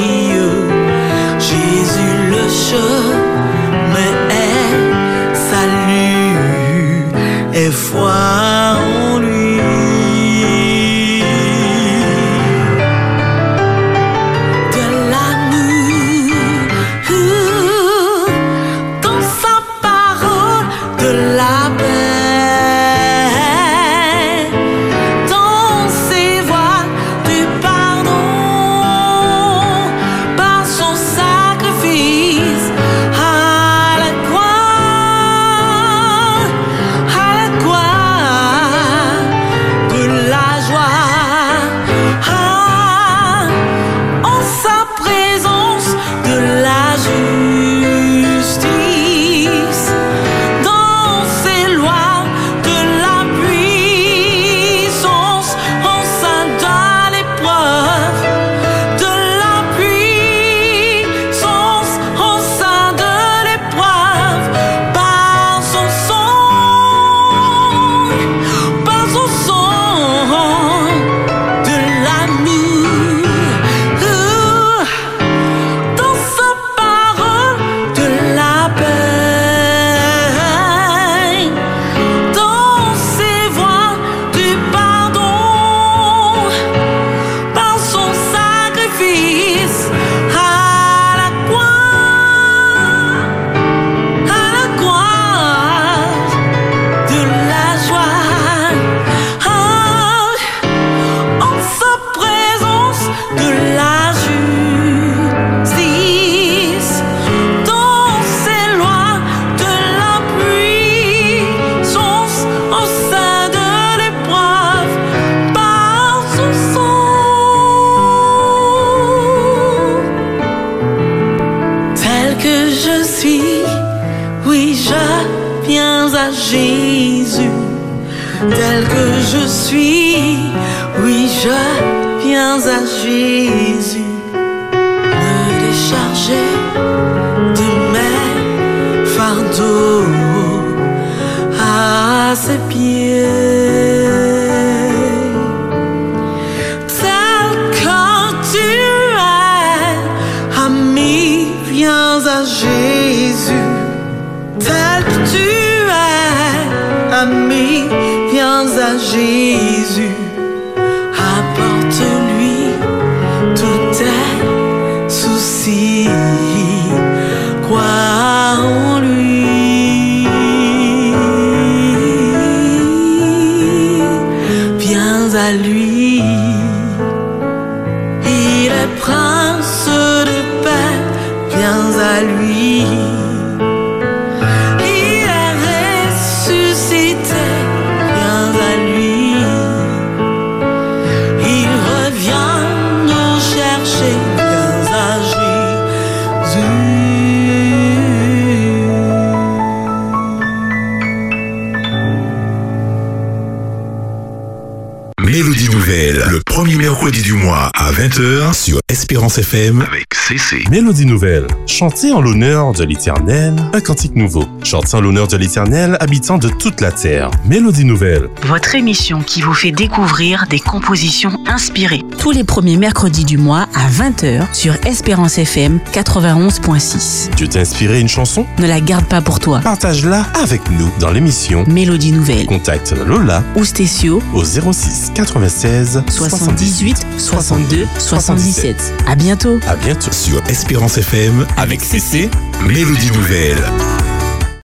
I: Espérance FM avec CC.
J: Mélodie nouvelle. Chantez en l'honneur de l'Éternel un cantique nouveau. Chantez en l'honneur de l'Éternel, habitant de toute la terre. Mélodie nouvelle.
D: Votre émission qui vous fait découvrir des compositions inspirées. Tous les premiers mercredis du mois à 20h sur Espérance FM 91.6.
J: Dieu t'a inspiré une chanson?
D: Ne la garde pas pour toi.
J: Partage-la avec nous dans l'émission.
D: Mélodie Nouvelle.
J: Contacte Lola
D: Ou Stécio
J: au 06 96
D: 78 62 77. À bientôt.
J: À bientôt.
I: Sur Espérance FM avec CC, Mélodie Nouvelle.